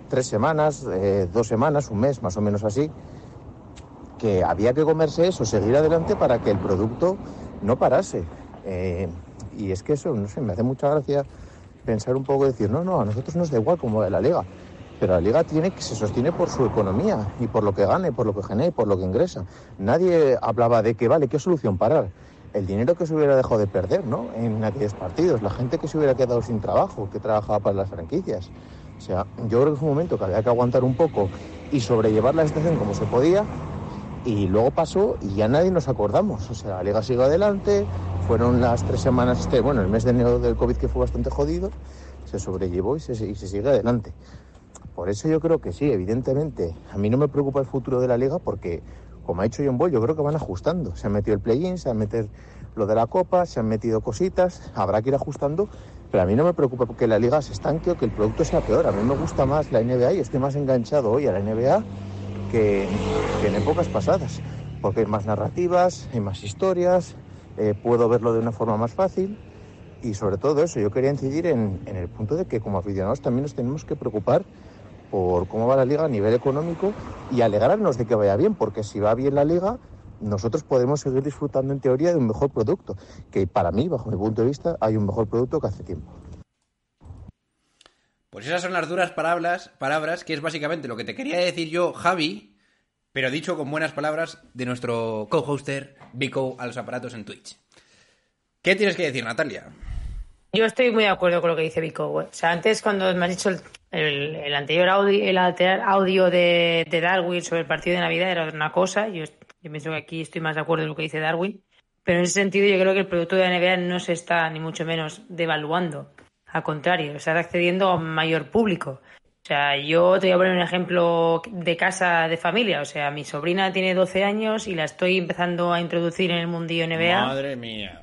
tres semanas, eh, dos semanas, un mes más o menos así, que había que comerse eso, seguir adelante para que el producto no parase. Eh, y es que eso, no sé, me hace mucha gracia pensar un poco, decir, no, no, a nosotros nos da igual como de la liga, pero la liga tiene que se sostiene por su economía y por lo que gane, por lo que genera y por lo que ingresa. Nadie hablaba de que, vale, ¿qué solución parar? El dinero que se hubiera dejado de perder, ¿no? En aquellos partidos, la gente que se hubiera quedado sin trabajo, que trabajaba para las franquicias. O sea, yo creo que fue un momento que había que aguantar un poco y sobrellevar la situación como se podía, y luego pasó y ya nadie nos acordamos. O sea, la liga sigue adelante, fueron las tres semanas, este, bueno, el mes de enero del COVID que fue bastante jodido, se sobrellevó y se, y se sigue adelante. Por eso yo creo que sí, evidentemente. A mí no me preocupa el futuro de la liga porque, como ha dicho John Ball, yo creo que van ajustando. Se han metido el play-in, se han metido lo de la copa, se han metido cositas, habrá que ir ajustando. Pero a mí no me preocupa que la liga se estanque o que el producto sea peor. A mí me gusta más la NBA y estoy más enganchado hoy a la NBA que, que en épocas pasadas. Porque hay más narrativas, hay más historias, eh, puedo verlo de una forma más fácil. Y sobre todo eso, yo quería incidir en, en el punto de que como aficionados también nos tenemos que preocupar por cómo va la liga a nivel económico y alegrarnos de que vaya bien, porque si va bien la liga, nosotros podemos seguir disfrutando en teoría de un mejor producto, que para mí, bajo mi punto de vista, hay un mejor producto que hace tiempo. Pues esas son las duras palabras, palabras, que es básicamente lo que te quería decir yo, Javi, pero dicho con buenas palabras de nuestro co-hoster Vico a los aparatos en Twitch. ¿Qué tienes que decir, Natalia? Yo estoy muy de acuerdo con lo que dice Vico. O sea, antes cuando me has dicho el, el- el anterior audio, el anterior audio de, de Darwin sobre el partido de Navidad era una cosa. Yo, yo pienso que aquí estoy más de acuerdo en lo que dice Darwin. Pero en ese sentido yo creo que el producto de la NBA no se está ni mucho menos devaluando. Al contrario, está accediendo a un mayor público. O sea, yo te voy a poner un ejemplo de casa de familia. O sea, mi sobrina tiene 12 años y la estoy empezando a introducir en el mundillo NBA. Madre mía.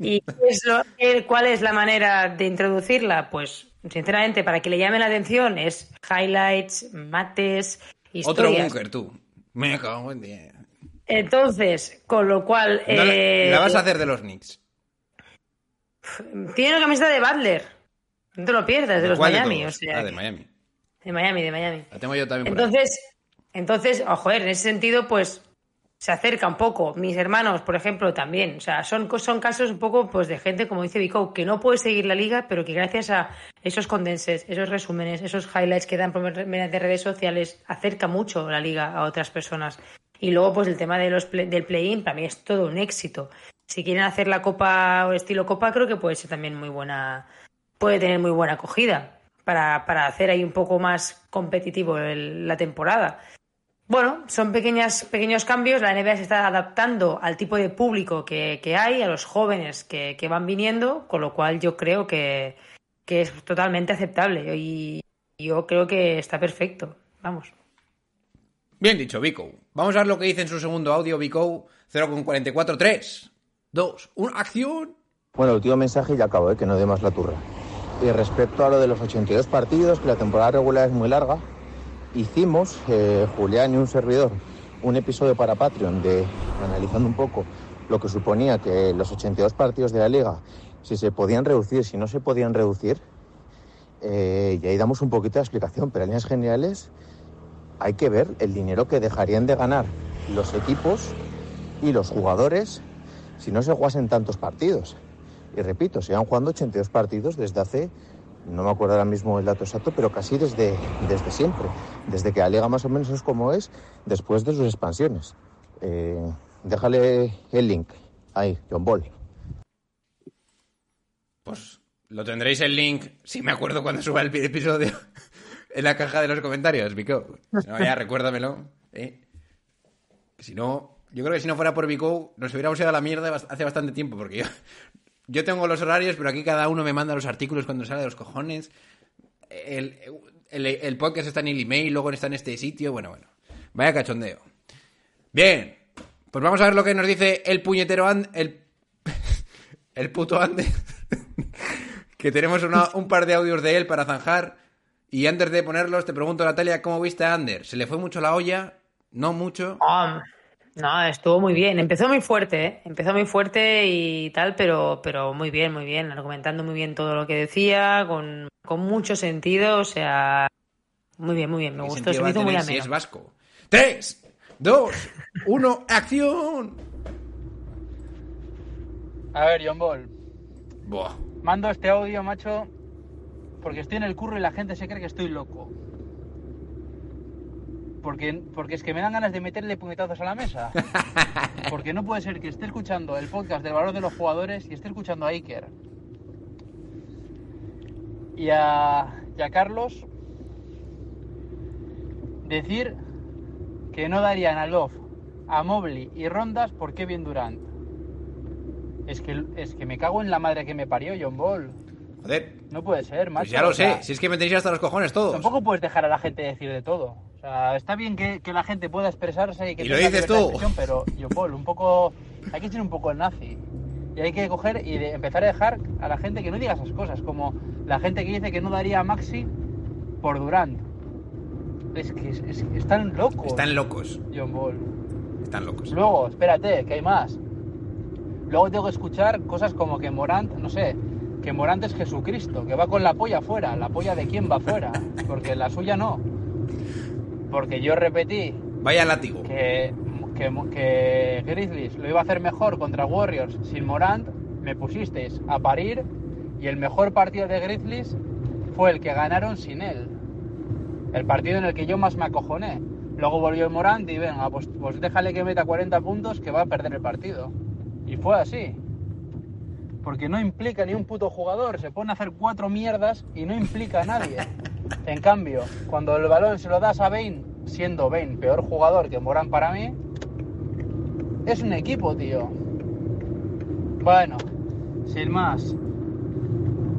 ¿Y es lo- qué- cuál es la manera de introducirla? Pues, sinceramente, para que le llame la atención es highlights, mates, Otro historias. búnker, tú. Me cago en diez. Entonces, con lo cual... No la- eh, la vas a hacer de los Knicks. Tiene una camiseta de Butler. No te lo pierdas, de los ¿Cuál Miami. todos? o sea, Ah, de Miami. de Miami, de Miami. La tengo yo también por ahí. Entonces, entonces, ojo, en ese sentido, pues se acerca un poco. Mis hermanos, por ejemplo, también. O sea, son, son casos un poco pues de gente, como dice Vico, que no puede seguir la liga, pero que gracias a esos condenses, esos resúmenes, esos highlights que dan por mediante redes sociales, acerca mucho la liga a otras personas. Y luego, pues el tema de los del play-in, para mí es todo un éxito. Si quieren hacer la copa o estilo copa, creo que puede ser también muy buena, puede tener muy buena acogida para, para hacer ahí un poco más competitivo el- la temporada. Bueno, son pequeñas, pequeños cambios. La NBA se está adaptando al tipo de público que, que hay, a los jóvenes que, que van viniendo, con lo cual yo creo que, que es totalmente aceptable y yo creo que está perfecto. Vamos. Bien dicho, Vico. Vamos a ver lo que dice en su segundo audio, Vico. 0,44, 3, 2, 1, acción. Bueno, el último mensaje y ya acabo, ¿eh? que no dé más la turra. Y respecto a lo de los 82 partidos, que la temporada regular es muy larga, hicimos, eh, Julián y un servidor, un episodio para Patreon de analizando un poco lo que suponía que los 82 partidos de la liga, si se podían reducir, si no se podían reducir, eh, y ahí damos un poquito de explicación, pero en líneas generales hay que ver el dinero que dejarían de ganar los equipos y los jugadores si no se jugasen tantos partidos. Y repito, se han jugando 82 partidos desde hace, no me acuerdo ahora mismo el dato exacto, pero casi desde, desde siempre. Desde que la más o menos es como es después de sus expansiones. Eh, déjale el link. Ahí, John Ball. Pues lo tendréis el link, si me acuerdo cuando suba el episodio, en la caja de los comentarios, Vico. No, ya recuérdamelo. ¿eh? Si no, yo creo que si no fuera por Vico, nos hubiéramos ido a la mierda hace bastante tiempo, porque yo, yo tengo los horarios, pero aquí cada uno me manda los artículos cuando sale de los cojones. El, podcast está en el email, luego está en este sitio. Bueno, bueno. Vaya cachondeo. Bien. Pues vamos a ver lo que nos dice el puñetero And... El, el puto Ander. que tenemos un par de audios de él para zanjar. Y antes de ponerlos, te pregunto, Natalia, ¿cómo viste a Ander? ¿Se le fue mucho la olla? ¿No mucho? No, estuvo muy bien. Empezó muy fuerte, ¿eh? Empezó muy fuerte y tal, pero, pero muy bien, muy bien. Argumentando muy bien todo lo que decía, con, con mucho sentido. O sea, muy bien, muy bien. Me ¿Qué gustó, se me hizo muy si es vasco? ¡Tres! ¡Dos! ¡Uno! ¡Acción! A ver, John Ball. Buah. Mando este audio, macho, porque estoy en el curro y la gente se cree que estoy loco. Porque, porque es que me dan ganas de meterle puñetazos a la mesa. Porque no puede ser que esté escuchando el podcast del valor de los jugadores y esté escuchando a Iker. Y a, y a Carlos decir que no darían a Love, a Mobley y Rondas por Kevin Durant. Es que, es que me cago en la madre que me parió John Ball. Joder, No puede ser, macho. pues ya lo sé. Si es que me tenéis hasta los cojones todos. Tampoco puedes dejar a la gente decir de todo. O sea, está bien que, que la gente pueda expresarse y que Y lo tenga dices tú. expresión, pero yo, Paul, un poco. Hay que ser un poco el nazi. Y hay que coger y de- empezar a dejar a la gente que no diga esas cosas. Como la gente que dice que no daría a Maxi por Durant. Es que es- es- están locos. Están locos. John Ball. Están locos. Luego, espérate, que hay más. luego tengo que escuchar cosas como que Morant, no sé, que Morant es Jesucristo, que va con la polla afuera. ¿La polla de quién va afuera? Porque la suya no. Porque yo repetí Vaya látigo. que, que, que Grizzlies lo iba a hacer mejor contra Warriors sin Morant, me pusisteis a parir y el mejor partido de Grizzlies fue el que ganaron sin él. El partido en el que yo más me acojoné. Luego volvió Morant y venga, pues, pues déjale que meta 40 puntos que va a perder el partido. Y fue así. Porque no implica ni un puto jugador, se pone a hacer cuatro mierdas y no implica a nadie. En cambio, cuando el balón se lo das a Bane, siendo Bane peor jugador que Morant para mí, es un equipo, tío. Bueno, sin más.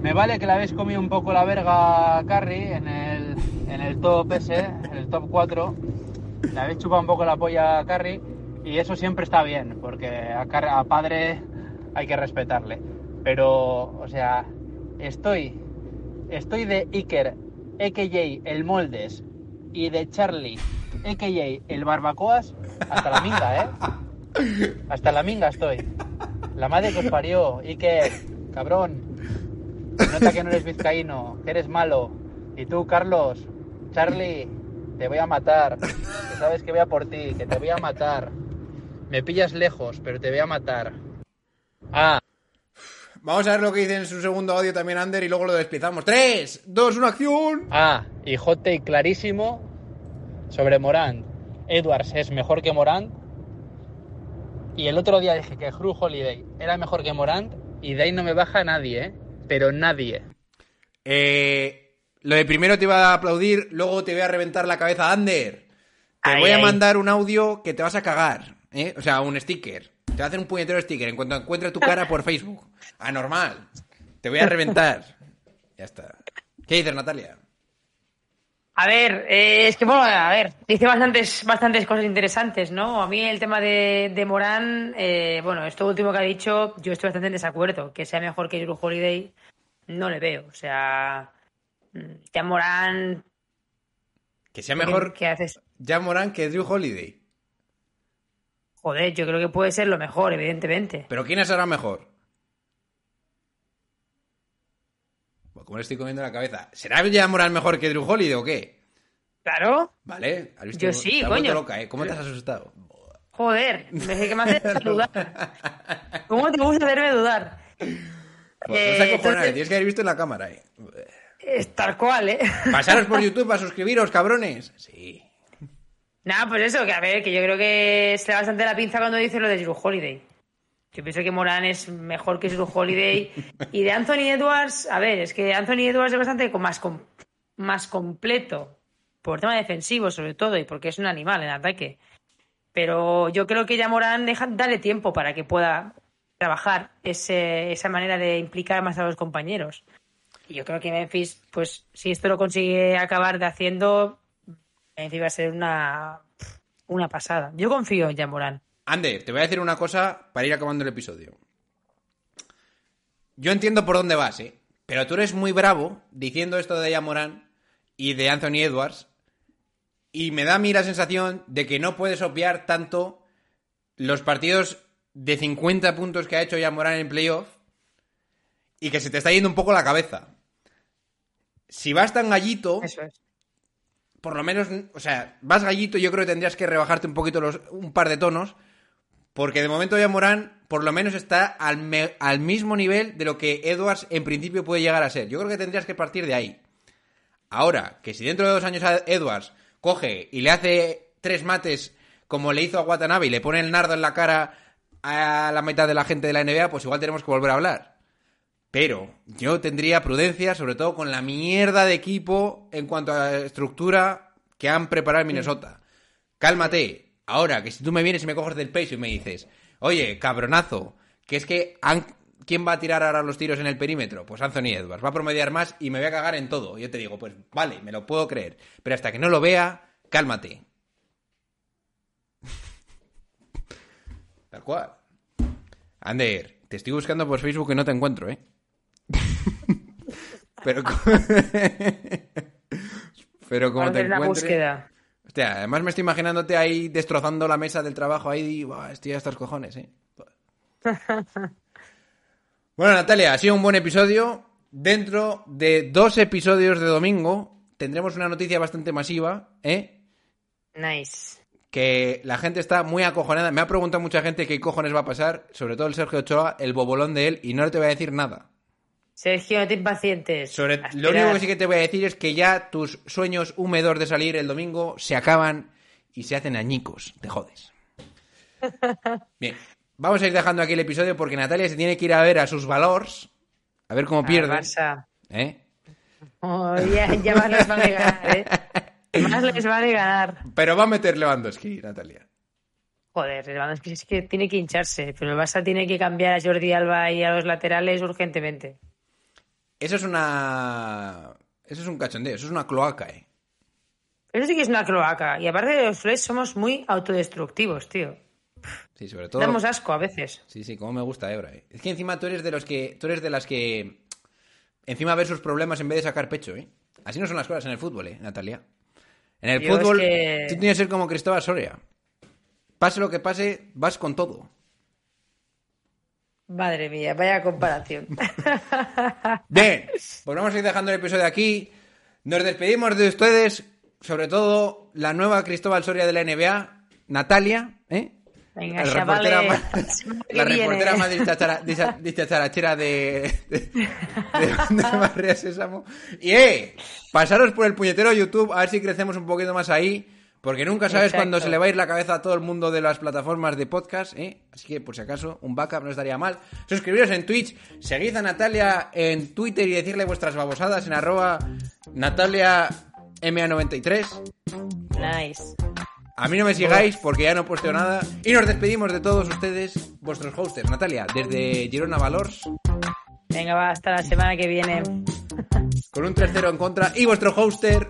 Me vale que le habéis comido un poco la verga a Curry en el, en el top ese, en el top 4. Le habéis chupado un poco la polla a Curry y eso siempre está bien, porque a, Curry- a padre hay que respetarle. Pero, o sea, estoy, estoy de Iker, a.k.a. el Moldes, y de Charlie, a.k.a. el Barbacoas, hasta la minga, ¿eh? Hasta la minga estoy. La madre que os parió, Iker, cabrón. Nota que no eres vizcaíno, que eres malo. Y tú, Carlos, Charlie, te voy a matar. Que sabes que voy a por ti, que te voy a matar. Me pillas lejos, pero te voy a matar. Ah, Vamos a ver lo que dice en su segundo audio también Ander y luego lo despiezamos. ¡Tres! ¡Dos! ¡Una acción! ah, y hot take clarísimo sobre Morant. Edwards es mejor que Morant. Y el otro día dije que Drew Holiday era mejor que Morant. Y de ahí no me baja nadie, ¿eh? Pero nadie. Eh, lo de primero te iba a aplaudir, luego te voy a reventar la cabeza, Ander. Te Ay, voy a ay. mandar un audio que te vas a cagar, ¿eh? O sea, un sticker. Te voy a hacer un puñetero sticker en cuanto encuentre tu cara por Facebook. Anormal. Te voy a reventar. Ya está. ¿Qué dices, Natalia? A ver, eh, es que bueno, a ver, dice bastantes, bastantes cosas interesantes, ¿no? A mí el tema de, de Morán, eh, bueno, esto último que ha dicho, yo estoy bastante en desacuerdo. Que sea mejor que Drew Holiday, no le veo. O sea, mm, ya Morán, Que sea mejor ¿qué haces? ya Morán que Drew Holiday. Joder, yo creo que puede ser lo mejor, evidentemente. ¿Pero quién será mejor? Bueno, ¿Cómo le estoy comiendo la cabeza? ¿Será ya Morán mejor que Drew Holiday o qué? Claro, ¿Vale? ¿Has visto? Yo sí, Te has vuelto coño. loca, ¿eh? ¿Cómo te has asustado? joder, me, que me hace dudar. ¿Cómo te gusta hacerme dudar? Pues no Eh, entonces- tienes que haber visto en la cámara, ¿eh? Es tal cual, ¿eh? Pasaros por YouTube a suscribiros, cabrones. Sí. Nada, pues eso, que a ver, que yo creo que se da bastante la pinza cuando dice lo de Drew Holiday. Yo pienso que Morán es mejor que Drew Holiday. Y de Anthony Edwards, a ver, es que Anthony Edwards es bastante más, com- más completo. Por tema defensivo, sobre todo, y porque es un animal en ataque. Pero yo creo que ya Morán deja, dale tiempo para que pueda trabajar ese, esa manera de implicar más a los compañeros. Y yo creo que Memphis, pues si esto lo consigue acabar de haciendo, va a ser una, una pasada. Yo confío en Morán. Ander, te voy a decir una cosa para ir acabando el episodio. Yo entiendo por dónde vas, ¿eh? Pero tú eres muy bravo diciendo esto de Morán y de Anthony Edwards. Y me da a mí la sensación de que no puedes obviar tanto los partidos de 50 puntos que ha hecho Morán en playoff y que se te está yendo un poco la cabeza. Si vas tan gallito, Eso es. Por lo menos, o sea, vas gallito, yo creo que tendrías que rebajarte un poquito los, un par de tonos, porque de momento ya Morán, por lo menos está al, me- al mismo nivel de lo que Edwards en principio puede llegar a ser. Yo creo que tendrías que partir de ahí. Ahora, que si dentro de dos años Edwards coge y le hace tres mates como le hizo a Watanabe y le pone el nardo en la cara a la mitad de la gente de la NBA, pues igual tenemos que volver a hablar. Pero yo tendría prudencia, sobre todo con la mierda de equipo en cuanto a estructura que han preparado en Minnesota. Cálmate. Ahora, que si tú me vienes y me coges del peso y me dices, oye, cabronazo, que es que han- ¿quién va a tirar ahora los tiros en el perímetro? Pues Anthony Edwards. Va a promediar más y me voy a cagar en todo. Yo te digo, pues vale, me lo puedo creer. Pero hasta que no lo vea, cálmate. Tal cual. Ander, te estoy buscando por Facebook y no te encuentro, ¿eh? Pero, Pero como te hacer una encuentre... búsqueda. Hostia, además me estoy imaginándote ahí destrozando la mesa del trabajo ahí y "Buah, estoy a estos cojones, ¿eh? Bueno, Natalia, ha sido un buen episodio. Dentro de dos episodios de domingo tendremos una noticia bastante masiva, ¿eh? Nice. Que la gente está muy acojonada. Me ha preguntado mucha gente qué cojones va a pasar, sobre todo el Sergio Ochoa, el bobolón de él, y no le te voy a decir nada. Sergio, no te impacientes. Sobre, A lo único que sí que te voy a decir es que ya tus sueños húmedos de salir el domingo se acaban y se hacen añicos. Te jodes. Bien, vamos a ir dejando aquí el episodio porque Natalia se tiene que ir a ver a sus valores, a ver cómo pierde. ¿eh? Oh, ya, ya más les vale ganar, ¿eh? Más les vale ganar. Pero va a meter Lewandowski, Natalia. Joder, Lewandowski es que tiene que hincharse, pero el Barça tiene que cambiar a Jordi Alba y a los laterales urgentemente. Eso es una... Eso es un cachondeo, eso es una cloaca, ¿eh? Eso sí que es una cloaca. Y aparte de los Fles somos muy autodestructivos, tío. Sí, sobre todo... Damos asco a veces. Sí, sí, como me gusta Ebra. ¿eh? Es que encima tú eres de los que. Tú eres de las que. Encima ver sus problemas en vez de sacar pecho, ¿eh? Así no son las cosas en el fútbol, ¿eh, Natalia? En el Yo es fútbol, que- tú tienes que ser como Cristóbal Soria. Pase lo que pase, vas con todo. Madre mía, vaya comparación. Bien, pues vamos a ir dejando el episodio aquí. Nos despedimos de ustedes, sobre todo la nueva Cristóbal Soria de la NBA, Natalia, ¿eh? Venga, la reportera, la reportera más dicharachera de, de, de, de Sésamo. Y eh, pasaros por el puñetero YouTube a ver si crecemos un poquito más ahí. Porque nunca sabes Exacto. cuándo se le va a ir la cabeza a todo el mundo de las plataformas de podcast, ¿eh? Así que, por si acaso, un backup no estaría mal. Suscribiros en Twitch, seguid a Natalia en Twitter y decirle vuestras babosadas en arroba NataliaMA93. Nice. A mí no me sigáis porque ya no posteo nada. Y nos despedimos de todos ustedes, vuestros hosters. Natalia, desde Girona Valors, Venga, va, hasta la semana que viene. con un 3-0 en contra. Y vuestro hoster,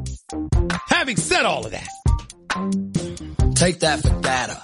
Having said all of that, Take that for data.